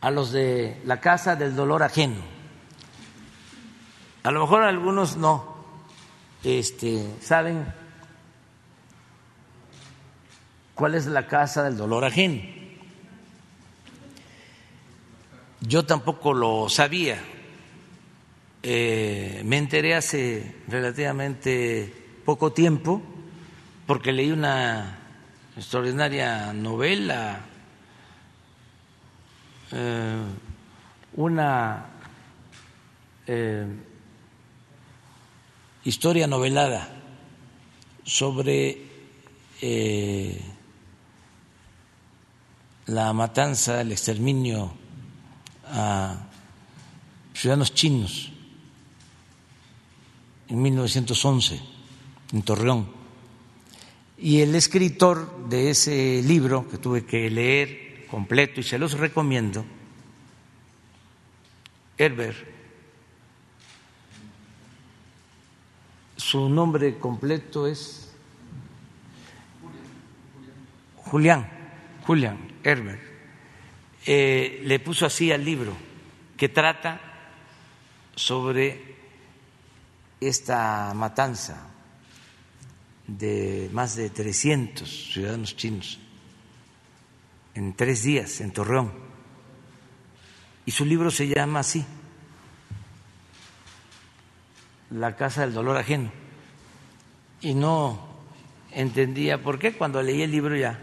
a los de la Casa del Dolor Ajeno. A lo mejor algunos no este, saben cuál es la Casa del Dolor Ajeno. Yo tampoco lo sabía. Eh, me enteré hace relativamente poco tiempo porque leí una extraordinaria novela, eh, una eh, historia novelada sobre eh, la matanza, el exterminio a ciudadanos chinos en 1911 en Torreón. Y el escritor de ese libro, que tuve que leer completo y se los recomiendo, Herbert, su nombre completo es Julián, Julián Herbert, eh, le puso así al libro, que trata sobre esta matanza de más de 300 ciudadanos chinos en tres días en Torreón. Y su libro se llama así, La Casa del Dolor Ajeno. Y no entendía por qué cuando leí el libro ya,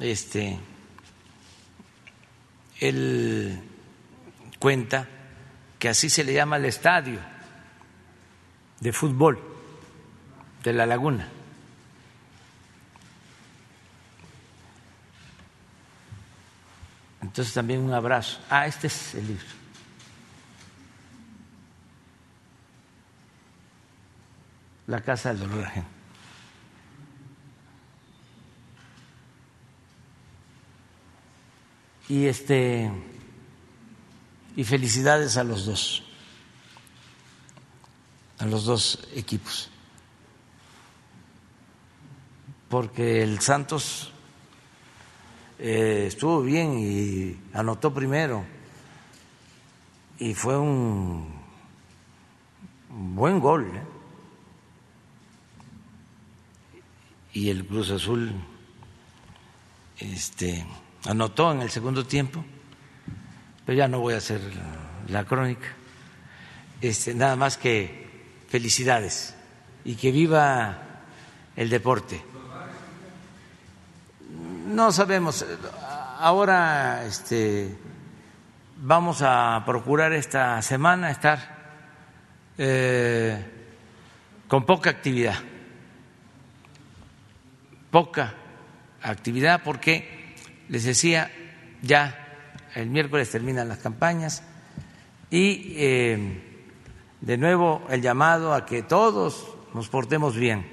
este, él cuenta que así se le llama al estadio de fútbol de la laguna. Entonces también un abrazo. Ah, este es el libro. La casa del dolor ajeno. Y este y felicidades a los dos, a los dos equipos, porque el Santos eh, estuvo bien y anotó primero. Y fue un buen gol. ¿eh? Y el Cruz Azul este, anotó en el segundo tiempo, pero ya no voy a hacer la, crónica. Este, nada más que felicidades y que viva el deporte. No sabemos. Ahora este, vamos a procurar esta semana estar eh, con poca actividad. Poca actividad porque, les decía, ya el miércoles terminan las campañas y eh, de nuevo el llamado a que todos nos portemos bien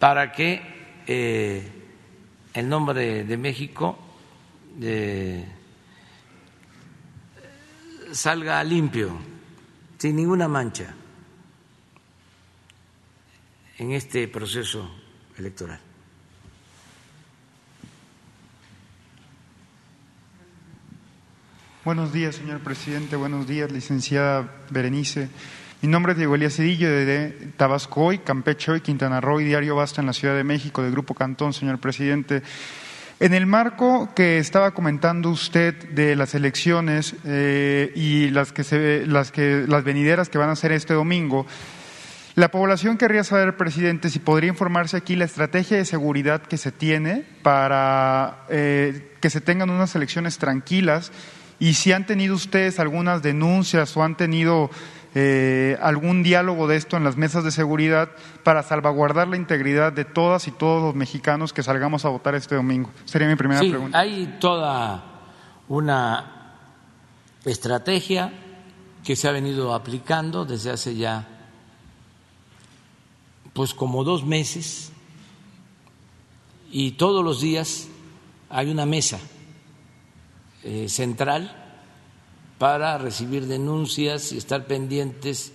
para que eh, el nombre de México salga limpio, sin ninguna mancha, en este proceso electoral. Buenos días, señor presidente. Buenos días, licenciada Berenice. Mi nombre es Diego Elías Cedillo de Tabasco hoy, Campeche hoy, Quintana Roo y Diario Basta en la Ciudad de México del Grupo Cantón, señor presidente. En el marco que estaba comentando usted de las elecciones eh, y las que se, las que las venideras que van a ser este domingo, la población querría saber, presidente, si podría informarse aquí la estrategia de seguridad que se tiene para eh, que se tengan unas elecciones tranquilas y si han tenido ustedes algunas denuncias o han tenido eh, algún diálogo de esto en las mesas de seguridad para salvaguardar la integridad de todas y todos los mexicanos que salgamos a votar este domingo? Sería mi primera sí, pregunta. Hay toda una estrategia que se ha venido aplicando desde hace ya pues como dos meses y todos los días hay una mesa eh, central para recibir denuncias y estar pendientes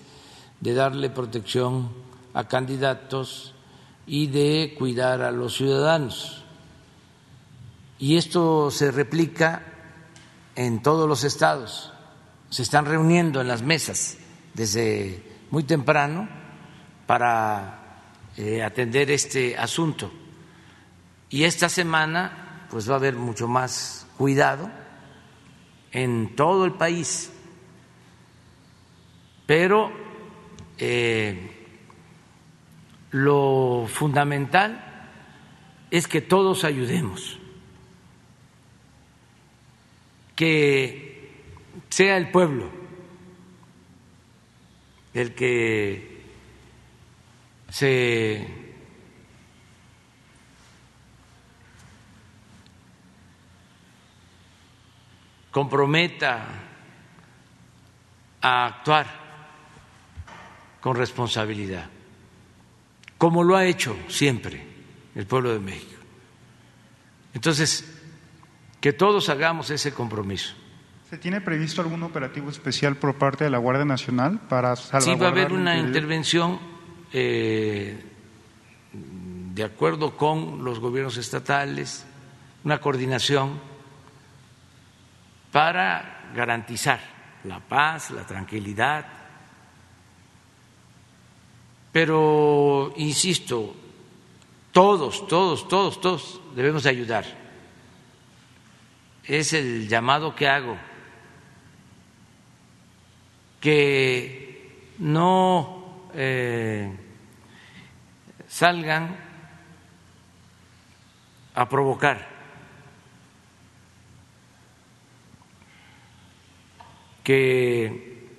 de darle protección a candidatos y de cuidar a los ciudadanos. Y esto se replica en todos los estados. Se están reuniendo en las mesas desde muy temprano para eh, atender este asunto. Y esta semana pues va a haber mucho más cuidado en todo el país, pero eh, lo fundamental es que todos ayudemos, que sea el pueblo el que se comprometa a actuar con responsabilidad, como lo ha hecho siempre el pueblo de México. Entonces, que todos hagamos ese compromiso. ¿Se tiene previsto algún operativo especial por parte de la Guardia Nacional para salvaguardar? Sí, va a haber una intervención eh, de acuerdo con los gobiernos estatales, una coordinación para garantizar la paz, la tranquilidad. Pero, insisto, todos, todos, todos, todos debemos ayudar es el llamado que hago, que no eh, salgan a provocar, que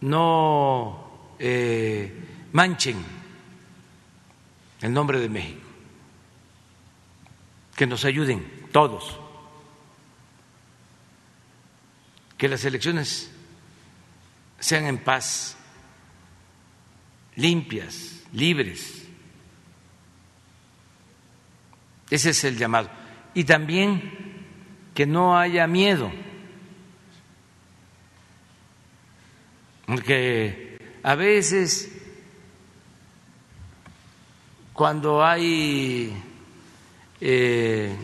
no eh, manchen el nombre de México, que nos ayuden todos, que las elecciones sean en paz, limpias, libres. Ese es el llamado. Y también que no haya miedo, porque a veces cuando hay eh,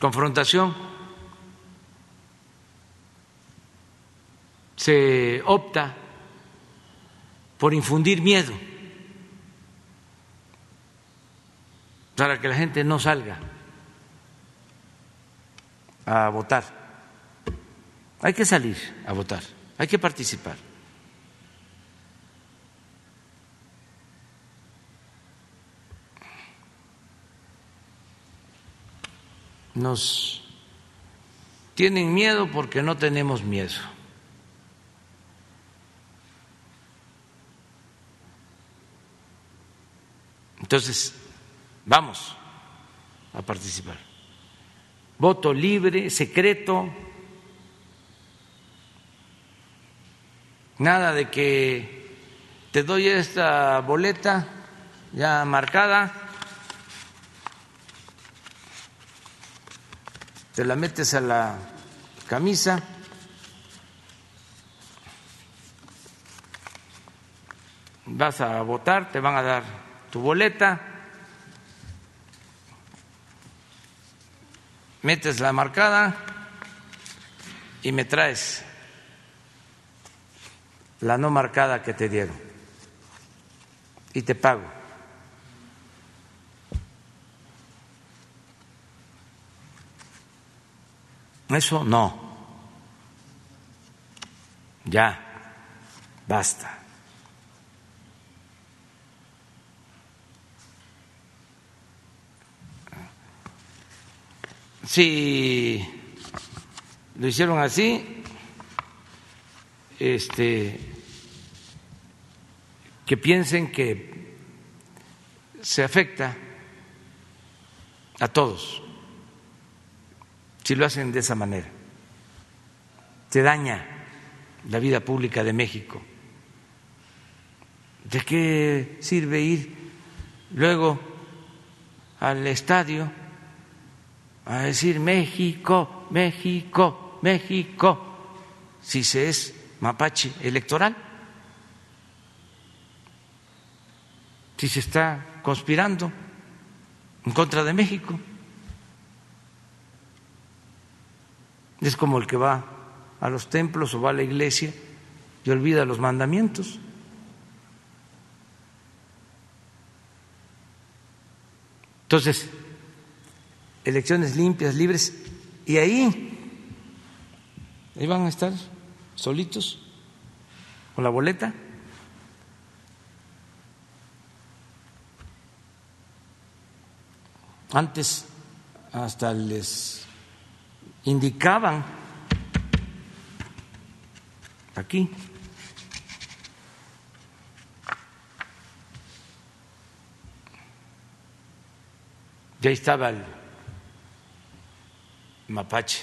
confrontación se opta por infundir miedo para que la gente no salga a votar. Hay que salir a votar, hay que participar. Nos tienen miedo porque no tenemos miedo. Entonces, vamos a participar. Voto libre, secreto, nada de que te doy esta boleta ya marcada, te la metes a la camisa. Vas a votar, te van a dar tu boleta, metes la marcada y me traes la no marcada que te dieron y te pago. Eso no. Ya, basta. Si lo hicieron así, este, que piensen que se afecta a todos si lo hacen de esa manera. Se daña la vida pública de México. ¿De qué sirve ir luego al estadio? a decir México, México, México, si se es mapache electoral, si se está conspirando en contra de México. Es como el que va a los templos o va a la iglesia y olvida los mandamientos. Entonces, elecciones limpias, libres, y ahí, ahí van a estar solitos con la boleta. Antes hasta les indicaban aquí ya estaba el mapache,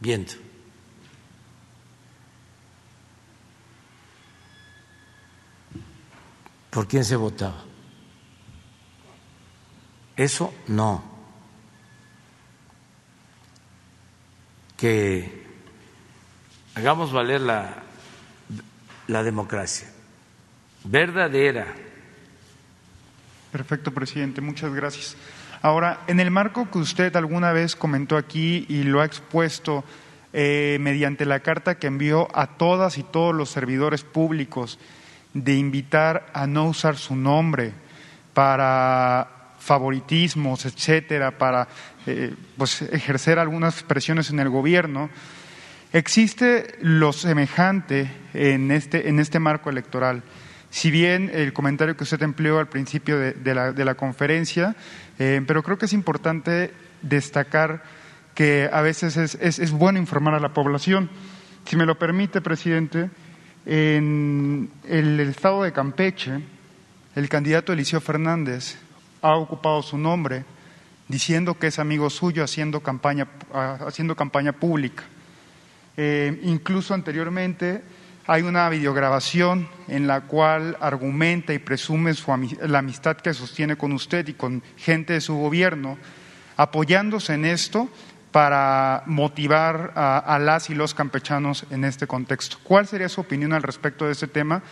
viendo. ¿Por quién se votaba? Eso no. Que hagamos valer la, la democracia verdadera. Perfecto, presidente. Muchas gracias. Ahora, en el marco que usted alguna vez comentó aquí y lo ha expuesto eh, mediante la carta que envió a todas y todos los servidores públicos de invitar a no usar su nombre para favoritismos, etcétera, para eh, pues ejercer algunas presiones en el gobierno. Existe lo semejante en este, en este marco electoral. Si bien el comentario que usted empleó al principio de, la, conferencia, eh, pero creo que es importante destacar que a veces es, es, bueno informar a la población. Si me lo permite, presidente, en el estado de Campeche, el candidato Eliseo Fernández ha ocupado su nombre diciendo que es amigo suyo haciendo campaña, haciendo campaña pública. Eh, incluso anteriormente hay una videograbación en la cual argumenta y presume la amistad que sostiene con usted y con gente de su gobierno, apoyándose en esto para motivar a, las y los campechanos en este contexto. ¿Cuál sería su opinión al respecto de ese tema?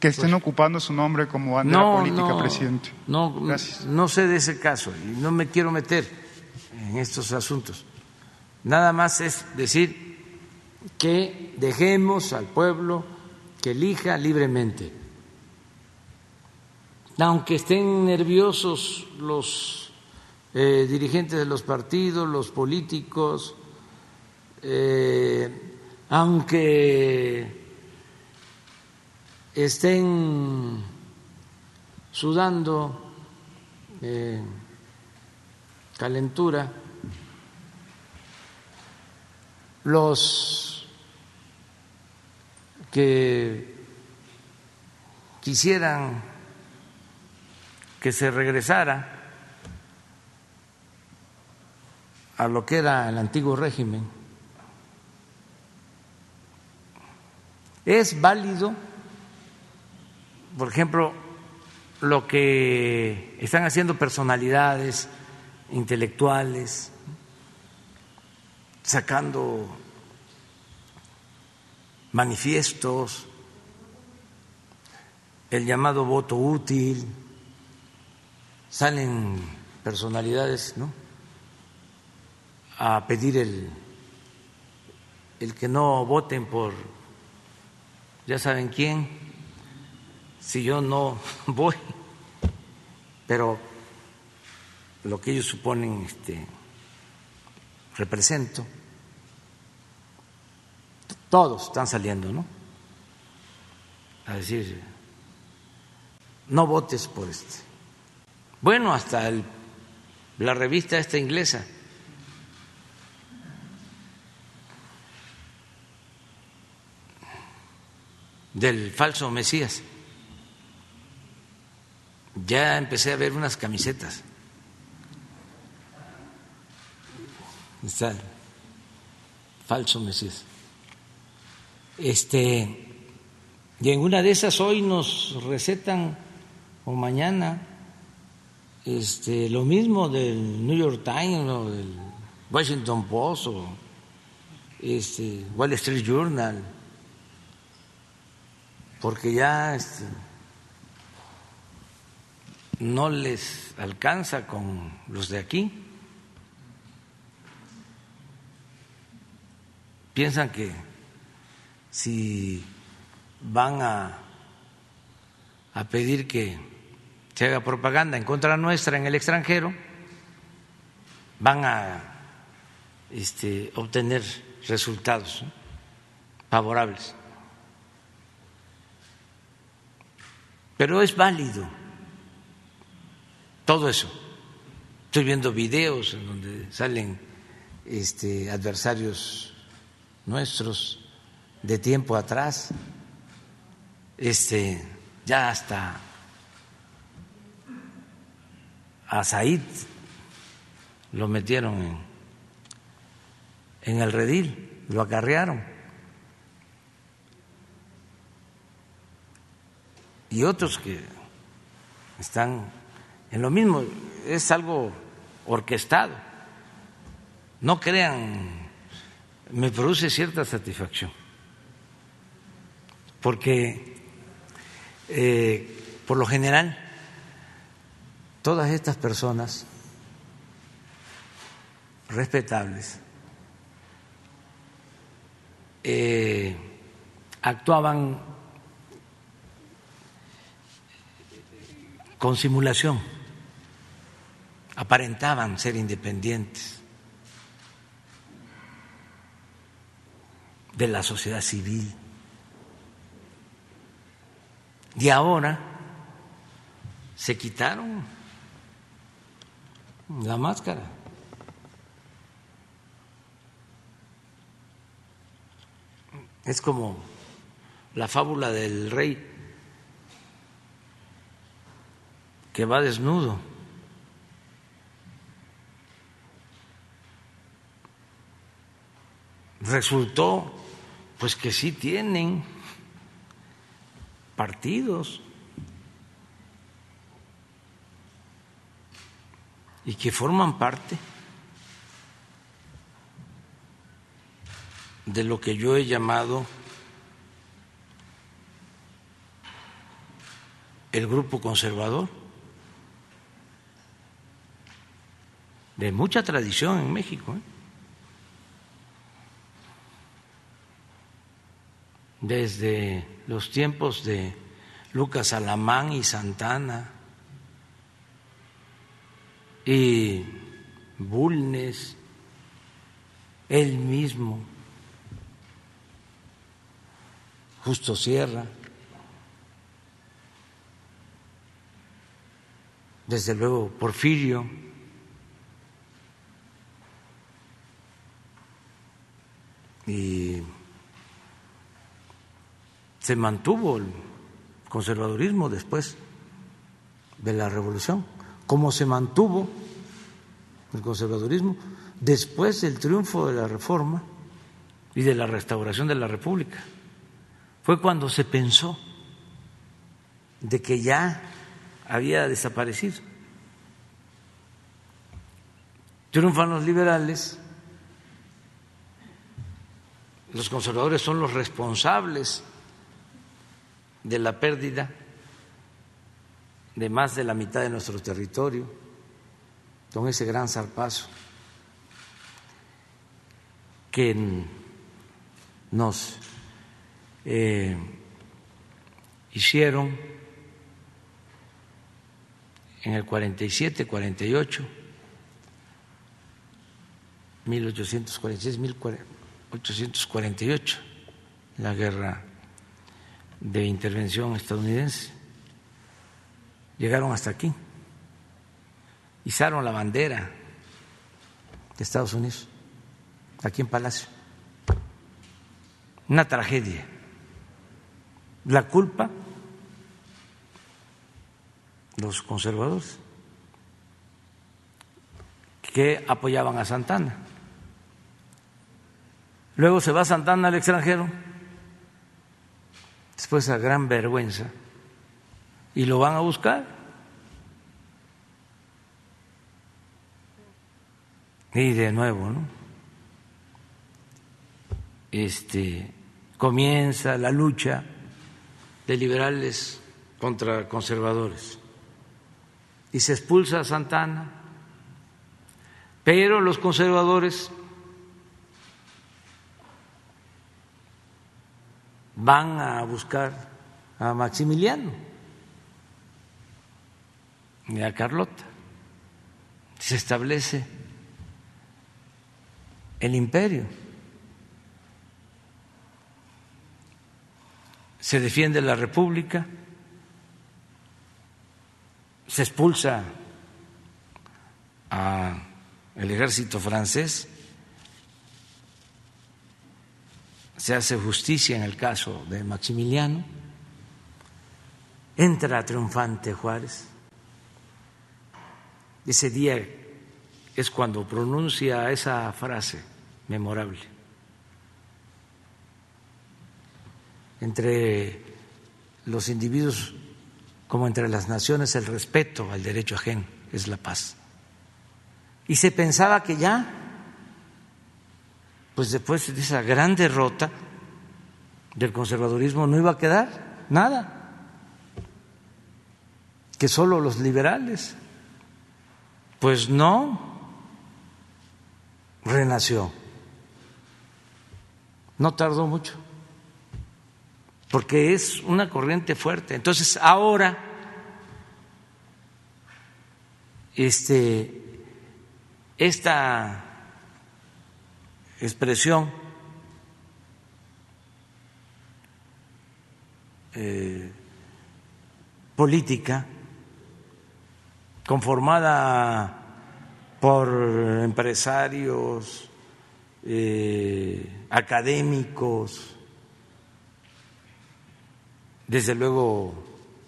Que estén pues ocupando su nombre como bandera política, presidente. No, no sé de ese caso y no me quiero meter en estos asuntos. Nada más es decir que dejemos al pueblo que elija libremente. Aunque estén nerviosos los eh, dirigentes de los partidos, los políticos, eh, aunque estén sudando eh, calentura, los que quisieran que se regresara a lo que era el antiguo régimen. Es válido, por ejemplo, lo que están haciendo personalidades intelectuales, sacando manifiestos, el llamado voto útil, salen personalidades ¿no? a pedir el, el que no voten por ya saben quién, si yo no <laughs> voy, pero lo que ellos suponen este, represento todos están saliendo, ¿no? A decir, no votes por este. Bueno, hasta la revista esta inglesa. del falso Mesías. Ya empecé a ver unas camisetas. Está falso Mesías. Este, y en una de esas hoy nos recetan, o mañana, este, lo mismo del New York Times o del Washington Post o este, Wall Street Journal, porque ya este, no les alcanza con los de aquí. Piensan que si van a, a pedir que se haga propaganda en contra nuestra en el extranjero, van a este, obtener resultados favorables. Pero es válido todo eso. Estoy viendo videos en donde salen este, adversarios nuestros de tiempo atrás, este, ya hasta a Said lo metieron en, en el redil, lo acarrearon. Y otros que están en lo mismo, es algo orquestado. No crean, me produce cierta satisfacción porque eh, por lo general todas estas personas respetables eh, actuaban con simulación, aparentaban ser independientes de la sociedad civil. Y ahora se quitaron la máscara. Es como la fábula del rey que va desnudo Resultó pues que sí tienen partidos y que forman parte de lo que yo he llamado el grupo conservador, de mucha tradición en México. ¿eh? Desde los tiempos de Lucas Alamán y Santana y Bulnes, él mismo, Justo Sierra, desde luego Porfirio, y se mantuvo el conservadurismo después de la revolución, como se mantuvo el conservadurismo después del triunfo de la reforma y de la restauración de la República. Fue cuando se pensó de que ya había desaparecido. Triunfan los liberales, los conservadores son los responsables de la pérdida de más de la mitad de nuestro territorio con ese gran zarpazo que nos eh, hicieron en el 47, 48, 1846, 1848, la guerra de intervención estadounidense. Llegaron hasta aquí, izaron la bandera de Estados Unidos, aquí en Palacio. Una tragedia. La culpa, los conservadores, que apoyaban a Santana. Luego se va Santana al extranjero después a gran vergüenza y lo van a buscar. Y de nuevo, ¿no? Este comienza la lucha de liberales contra conservadores y se expulsa a Santana, pero los conservadores van a buscar a Maximiliano y a Carlota. Se establece el imperio. Se defiende la república, se expulsa al ejército francés se hace justicia en el caso de Maximiliano, entra triunfante Juárez. Ese día es cuando pronuncia esa frase memorable. Entre los individuos como entre las naciones el respeto al derecho ajeno es la paz. Y se pensaba que ya pues después de esa gran derrota del conservadurismo no iba a quedar nada, que solo los liberales. Pues no, renació. No tardó mucho, porque es una corriente fuerte. Entonces ahora, este, esta expresión eh, política conformada por empresarios, eh, académicos, desde luego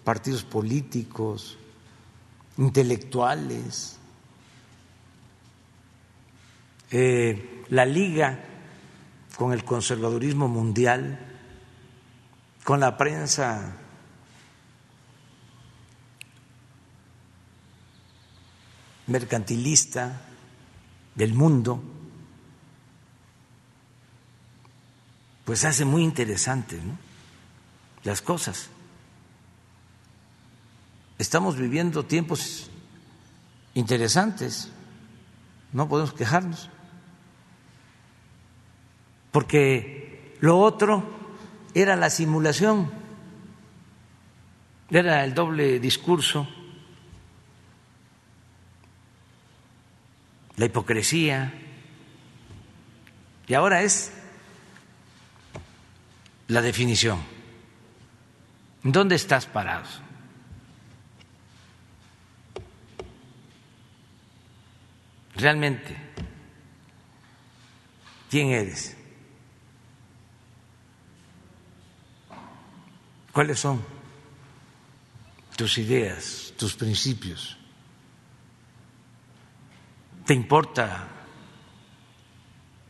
partidos políticos, intelectuales, eh, la liga con el conservadurismo mundial, con la prensa mercantilista del mundo, pues hace muy interesante las cosas. Estamos viviendo tiempos interesantes, no podemos quejarnos, porque lo otro era la simulación, era el doble discurso, la hipocresía, y ahora es la definición. ¿Dónde estás parado? Realmente, ¿quién eres? ¿Cuáles son tus ideas, tus principios? ¿Te importa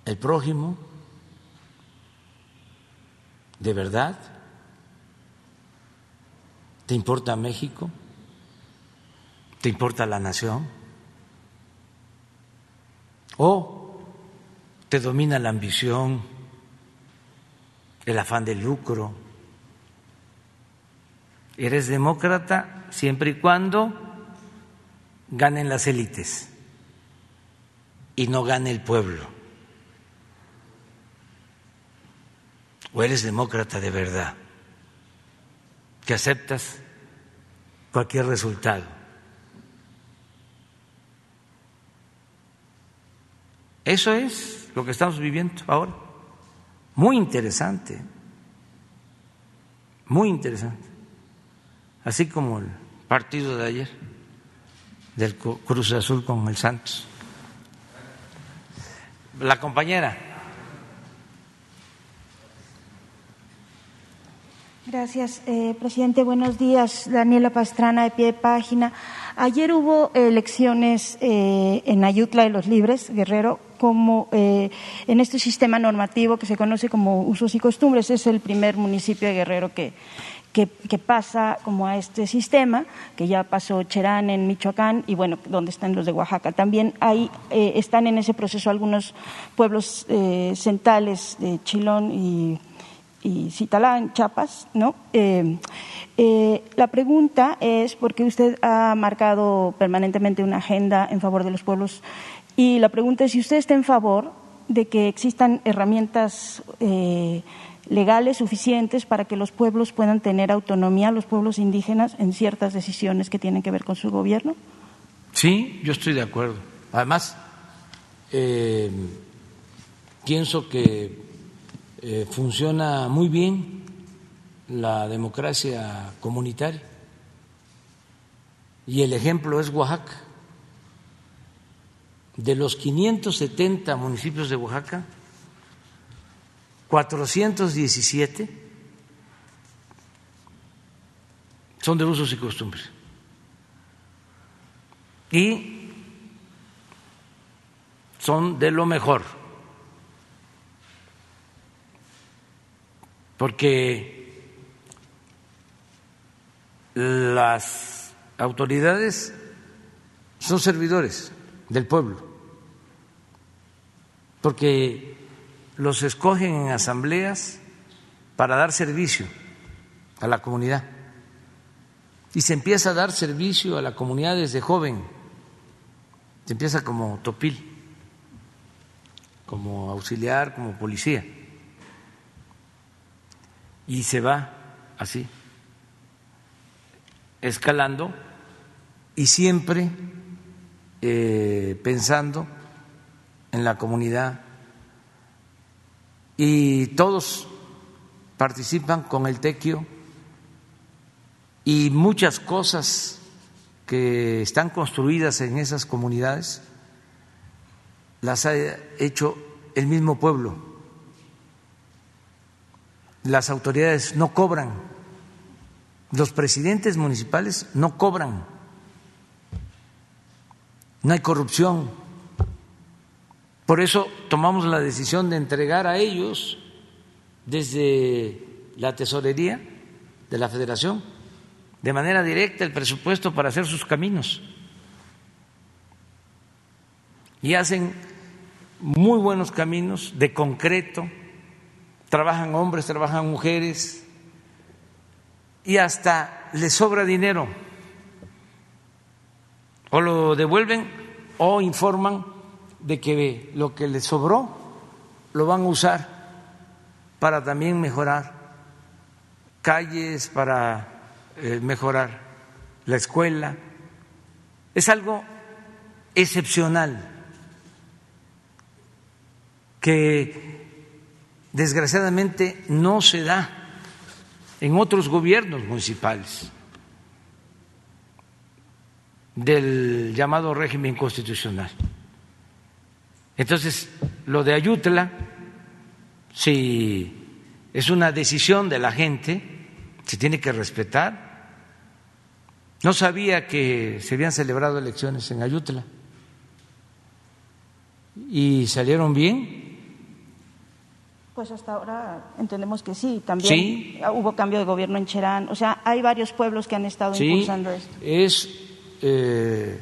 el prójimo? ¿De verdad? ¿Te importa México? ¿Te importa la nación? ¿O te domina la ambición, el afán de lucro? Eres demócrata siempre y cuando ganen las élites y no gane el pueblo. o eres demócrata de verdad, que aceptas cualquier resultado. Eso es lo que estamos viviendo ahora. Muy interesante, muy interesante. Así como el partido de ayer del Cruz Azul con el Santos. La compañera. Gracias, eh, presidente. Buenos días. Daniela Pastrana, de pie de página. Ayer hubo elecciones eh, en Ayutla de los Libres, Guerrero, como eh, en este sistema normativo que se conoce como usos y costumbres. Es el primer municipio de Guerrero que, que, pasa como a este sistema, que ya pasó Cherán en Michoacán y bueno, donde están los de Oaxaca. También hay, están en ese proceso algunos pueblos centrales de Chilón y y Chiapas, ¿no? Eh, eh, la pregunta es, porque usted ha marcado permanentemente una agenda en favor de los pueblos, y la pregunta es si usted está en favor de que existan herramientas eh, legales suficientes para que los pueblos puedan tener autonomía, los pueblos indígenas, en ciertas decisiones que tienen que ver con su gobierno. Sí, yo estoy de acuerdo. Además, pienso que eh, funciona muy bien la democracia comunitaria y el ejemplo es Oaxaca. De los 570 municipios de Oaxaca, 417 son de usos y costumbres. Y son de lo mejor. porque las autoridades son servidores del pueblo, porque los escogen en asambleas para dar servicio a la comunidad. Y se empieza a dar servicio a la comunidad desde joven. Se empieza como topil, como auxiliar, como policía y se va así, escalando y siempre eh, pensando en la comunidad y todos participan con el tequio y muchas cosas que están construidas en esas comunidades las ha hecho el mismo pueblo. Las autoridades no cobran, los presidentes municipales no cobran, no hay corrupción. Por eso tomamos la decisión de entregar a ellos desde la tesorería de la federación de manera directa el presupuesto para hacer sus caminos. Y hacen muy buenos caminos de concreto, trabajan hombres, trabajan mujeres y hasta les sobra dinero. O lo devuelven o informan de que lo que les sobró lo van a usar para también mejorar calles, para eh, mejorar la escuela. Es algo excepcional que desgraciadamente no se da en otros gobiernos municipales del llamado régimen constitucional. Entonces, lo de Ayutla, si es una decisión de la gente, se tiene que respetar. No sabía que se habían celebrado elecciones en Ayutla y salieron bien. Pues hasta ahora entendemos que sí. También hubo cambio de gobierno en Cherán. O sea, hay varios pueblos que han estado impulsando esto. Es eh,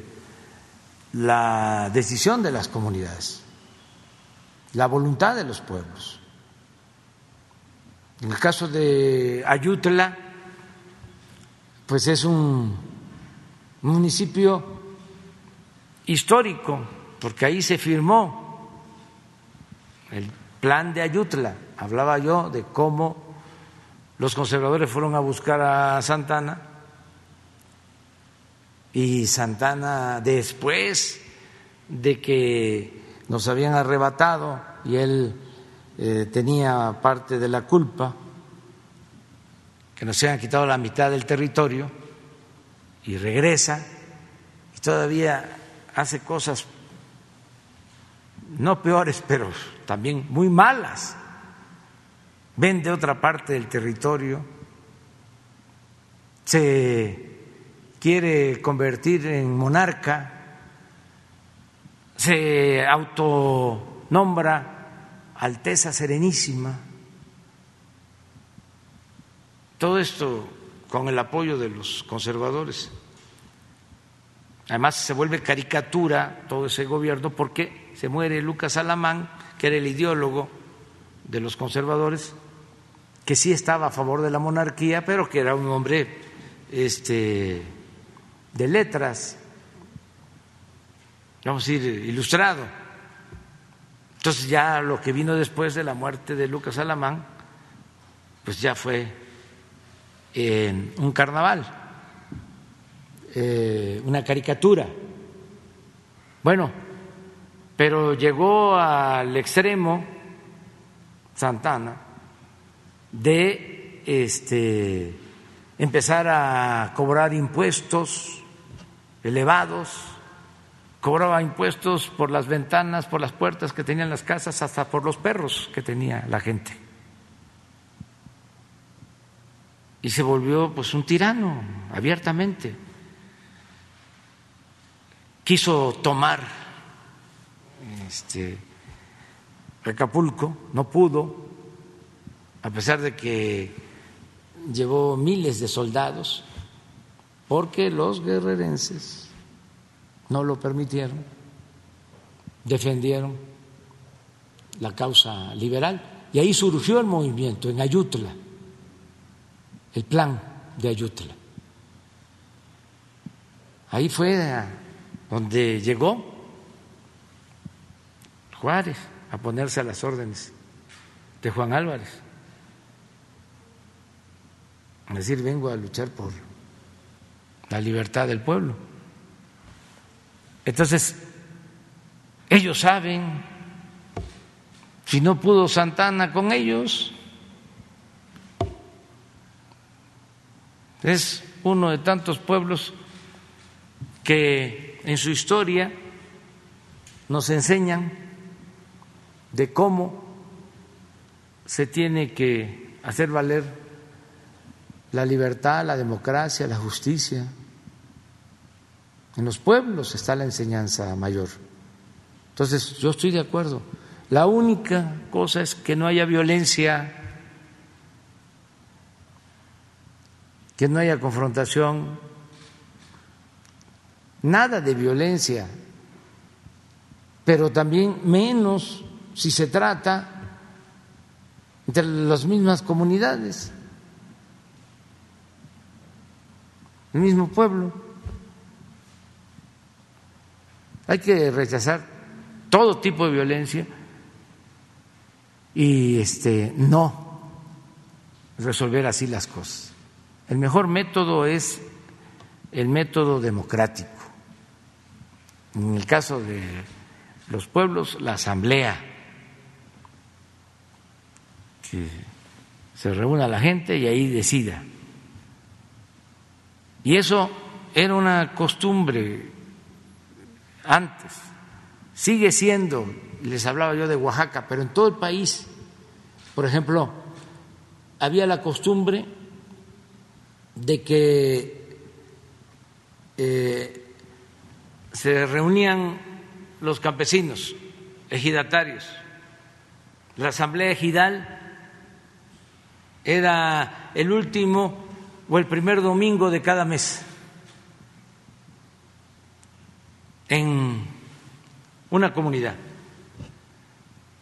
la decisión de las comunidades, la voluntad de los pueblos. En el caso de Ayutla, pues es un municipio histórico, porque ahí se firmó el plan de Ayutla. Hablaba yo de cómo los conservadores fueron a buscar a Santana y Santana después de que nos habían arrebatado y él eh, tenía parte de la culpa, que nos hayan quitado la mitad del territorio y regresa y todavía hace cosas no peores, pero también muy malas. Vende otra parte del territorio, se quiere convertir en monarca, se autonombra Alteza Serenísima. Todo esto con el apoyo de los conservadores. Además se vuelve caricatura todo ese gobierno porque se muere Lucas Alamán, que era el ideólogo de los conservadores, que sí estaba a favor de la monarquía, pero que era un hombre este, de letras, vamos a decir, ilustrado. Entonces ya lo que vino después de la muerte de Lucas Alamán, pues ya fue un carnaval, eh, una caricatura. Bueno, pero llegó al extremo Santana de este, empezar a cobrar impuestos elevados cobraba impuestos por las ventanas, por las puertas que tenían las casas, hasta por los perros que tenía la gente. Y se volvió pues un tirano abiertamente. Quiso tomar este Acapulco, no pudo, a pesar de que llevó miles de soldados, porque los guerrerenses no lo permitieron, defendieron la causa liberal y ahí surgió el movimiento en Ayutla, el plan de Ayutla. Ahí fue donde llegó Juárez a ponerse a las órdenes de Juan Álvarez. Es decir, vengo a luchar por la libertad del pueblo. Entonces, ellos saben, si no pudo Santana con ellos, es uno de tantos pueblos que en su historia nos enseñan de cómo se tiene que hacer valer la libertad, la democracia, la justicia. En los pueblos está la enseñanza mayor. Entonces, yo estoy de acuerdo. La única cosa es que no haya violencia, que no haya confrontación, nada de violencia, pero también menos si se trata entre las mismas comunidades, el mismo pueblo. Hay que rechazar todo tipo de violencia y este no resolver así las cosas. El mejor método es el método democrático. En el caso de los pueblos, la asamblea, que se reúna la gente y ahí decida. Y eso era una costumbre antes, sigue siendo, les hablaba yo de Oaxaca, pero en todo el país, por ejemplo, había la costumbre de que eh, se reunían los campesinos, ejidatarios. La asamblea ejidal era el último o el primer domingo de cada mes en una comunidad.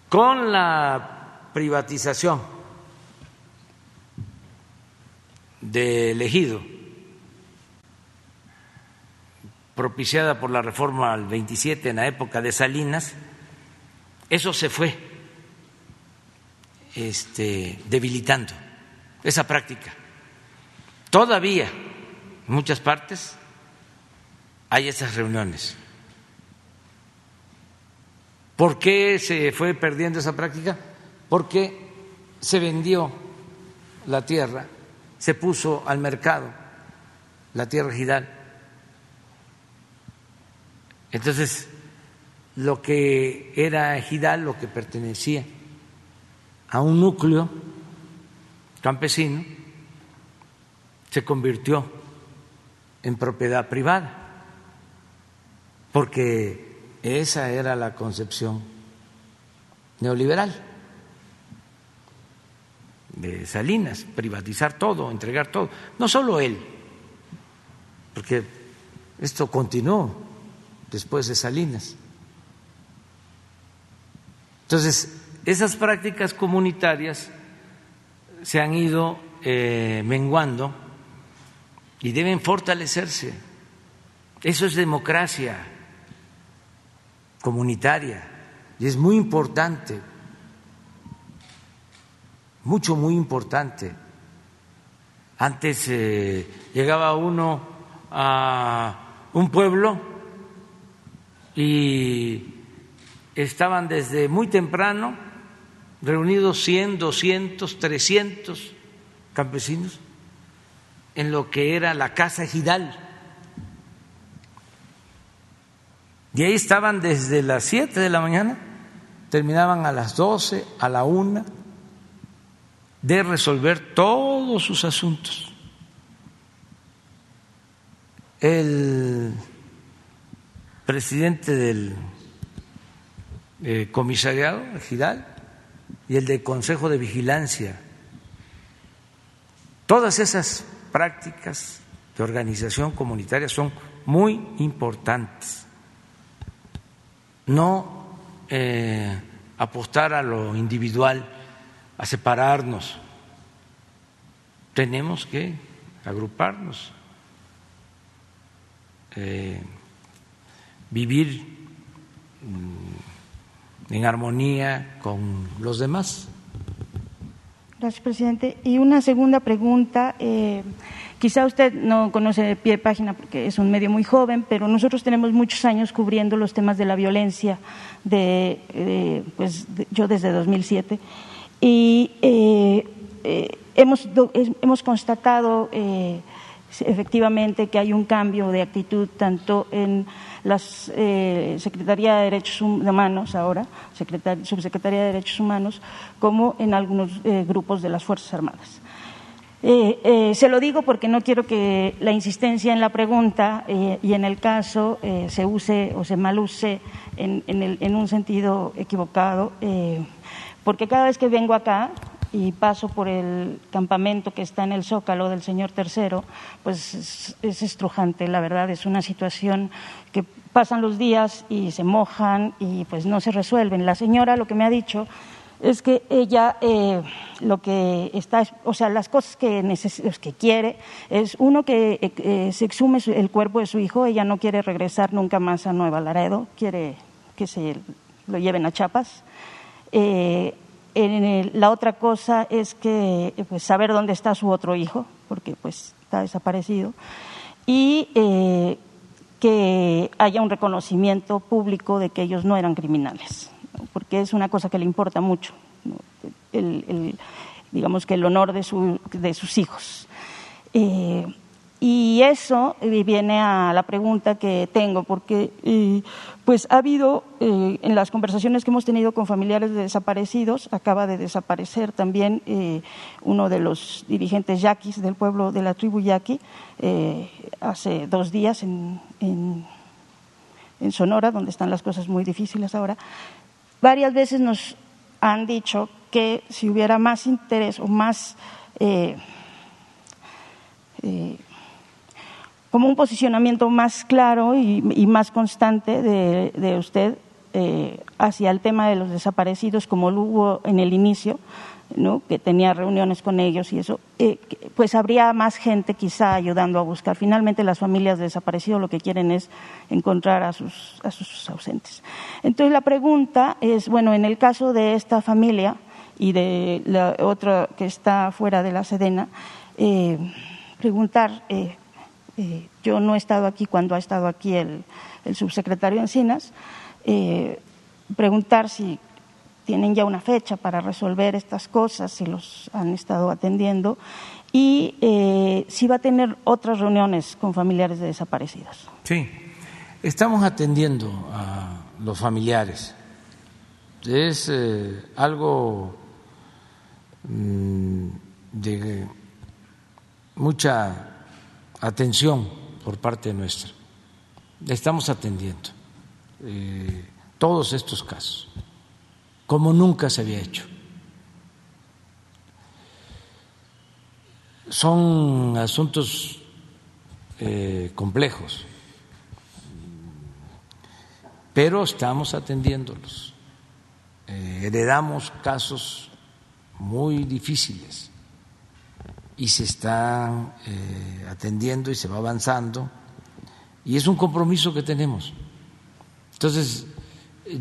Con la privatización del ejido, propiciada por la reforma al 27 en la época de Salinas, eso se fue este, debilitando, esa práctica. Todavía en muchas partes hay esas reuniones. ¿Por qué se fue perdiendo esa práctica? Porque se vendió la tierra, se puso al mercado la tierra ejidal. Entonces, lo que era ejidal, lo que pertenecía a un núcleo campesino, se convirtió en propiedad privada, porque esa era la concepción neoliberal de Salinas, privatizar todo, entregar todo. No solo él, porque esto continuó después de Salinas. Entonces, esas prácticas comunitarias se han ido eh, menguando y deben fortalecerse. Eso es democracia comunitaria y es muy importante, mucho, muy importante. Antes eh, llegaba uno a un pueblo y estaban desde muy temprano reunidos 100, 200, 300 campesinos en lo que era la casa ejidal Y ahí estaban desde las 7 de la mañana, terminaban a las 12, a la 1, de resolver todos sus asuntos. El presidente del eh, comisariado, Gidal, y el del Consejo de Vigilancia, todas esas prácticas de organización comunitaria son muy importantes no eh, apostar a lo individual, a separarnos. Tenemos que agruparnos, eh, vivir mm, en armonía con los demás. Gracias, presidente. Y una segunda pregunta. Eh, Quizá usted no conoce de pie de página porque es un medio muy joven, pero nosotros tenemos muchos años cubriendo los temas de la violencia, de, pues yo desde 2007, y eh, eh, hemos, hemos constatado eh, efectivamente que hay un cambio de actitud tanto en la eh, Secretaría de Derechos Humanos ahora, Subsecretaría de Derechos Humanos, como en algunos eh, grupos de las Fuerzas Armadas. Eh, se lo digo porque no quiero que la insistencia en la pregunta y en el caso se use o se maluse en, en un sentido equivocado, porque cada vez que vengo acá y paso por el campamento que está en el Zócalo del señor Tercero, pues es, estrujante, la verdad, es una situación que pasan los días y se mojan y pues no se resuelven. La señora lo que me ha dicho es que ella eh, lo que está, o sea, las cosas que, que quiere es uno que eh, se exhume el cuerpo de su hijo, ella no quiere regresar nunca más a Nueva Laredo, quiere que se lo lleven a Chiapas. Eh, la otra cosa es que pues, saber dónde está su otro hijo, porque pues está desaparecido, y eh, que haya un reconocimiento público de que ellos no eran criminales, porque es una cosa que le importa mucho, el, digamos que el honor de, de sus hijos. Eh, y eso eh, viene a la pregunta que tengo, porque eh, pues ha habido en las conversaciones que hemos tenido con familiares de desaparecidos, acaba de desaparecer también uno de los dirigentes yaquis del pueblo de la tribu yaqui hace dos días en, en, en, Sonora, donde están las cosas muy difíciles ahora. Varias veces nos han dicho que si hubiera más interés o más como un posicionamiento más claro y, más constante de, usted eh, hacia el tema de los desaparecidos, como lo hubo en el inicio, ¿no? que tenía reuniones con ellos y eso, eh, pues habría más gente quizá ayudando a buscar. Finalmente las familias de desaparecidos lo que quieren es encontrar a sus, a sus ausentes. Entonces la pregunta es, bueno, en el caso de esta familia y de la otra que está fuera de la Sedena, eh, preguntar eh, yo no he estado aquí cuando ha estado aquí el, subsecretario Encinas. Preguntar si tienen ya una fecha para resolver estas cosas, si los han estado atendiendo y eh, si va a tener otras reuniones con familiares de desaparecidos. Sí, estamos atendiendo a los familiares. Es algo mm, de mucha atención por parte nuestra. Estamos atendiendo eh, todos estos casos, como nunca se había hecho. Son asuntos eh, complejos, pero estamos atendiéndolos. Eh, heredamos casos muy difíciles y se está eh, atendiendo y se va avanzando y es un compromiso que tenemos. Entonces,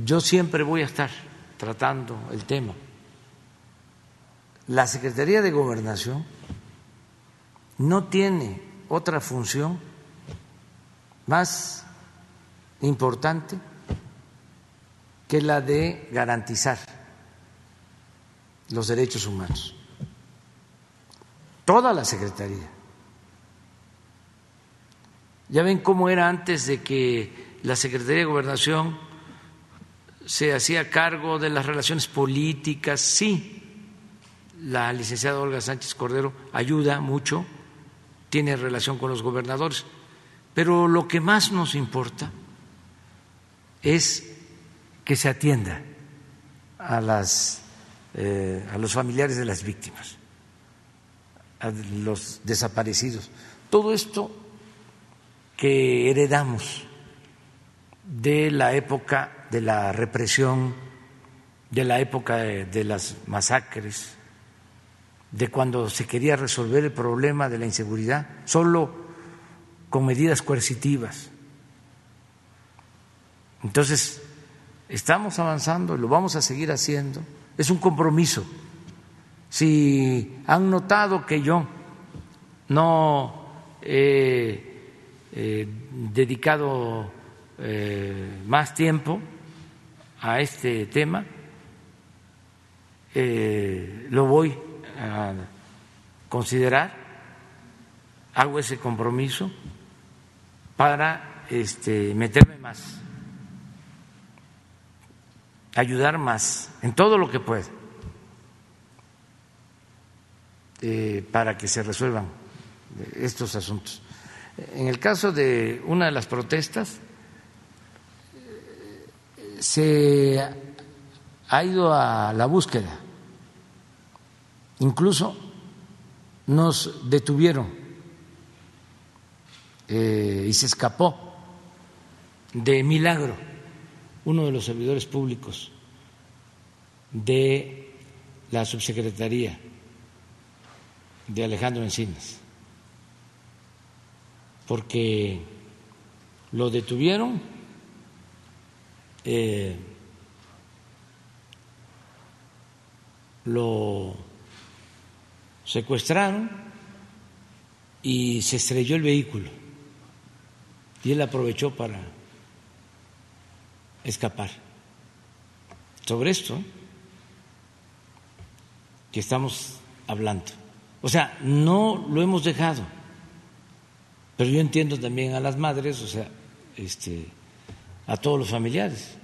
yo siempre voy a estar tratando el tema. La Secretaría de Gobernación no tiene otra función más importante que la de garantizar los derechos humanos toda la Secretaría. Ya ven cómo era antes de que la Secretaría de Gobernación se hacía cargo de las relaciones políticas. Sí, la licenciada Olga Sánchez Cordero ayuda mucho, tiene relación con los gobernadores, pero lo que más nos importa es que se atienda a, las, eh, a los familiares de las víctimas a los desaparecidos. Todo esto que heredamos de la época de la represión, de la época de, las masacres, de cuando se quería resolver el problema de la inseguridad solo con medidas coercitivas. Entonces, estamos avanzando y lo vamos a seguir haciendo. Es un compromiso si han notado que yo no he dedicado eh, más tiempo a este tema, eh, lo voy a considerar hago ese compromiso para este, meterme más, ayudar más en todo lo que pueda eh, para que se resuelvan estos asuntos. En el caso de una de las protestas, se ha ido a la búsqueda, incluso nos detuvieron eh, y se escapó de milagro uno de los servidores públicos de la subsecretaría de Alejandro Encinas, porque lo detuvieron eh, lo secuestraron y se estrelló el vehículo y él aprovechó para escapar. Sobre esto que estamos hablando. O sea, no lo hemos dejado. Pero yo entiendo también a las madres, o sea, este, a todos los familiares.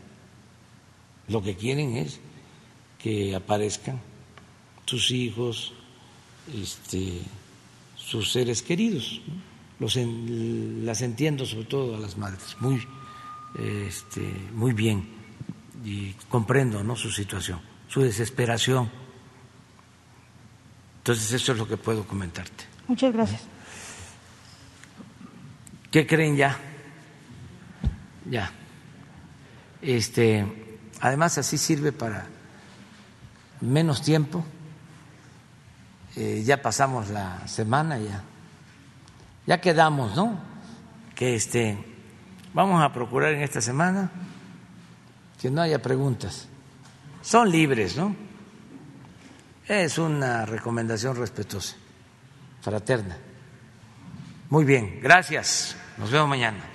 Lo que quieren es que aparezcan sus hijos, este, sus seres queridos. Los las entiendo sobre todo a las madres muy, este, muy bien y comprendo ¿no? su situación, su desesperación. Entonces eso es lo que puedo comentarte. Muchas gracias. ¿Qué creen ya? Ya. Este, además así sirve para menos tiempo. Eh, ya pasamos la semana ya. Ya quedamos, ¿no? Que este vamos a procurar en esta semana que no haya preguntas. Son libres, ¿no? Es una recomendación respetuosa, fraterna. Muy bien, gracias. Nos vemos mañana.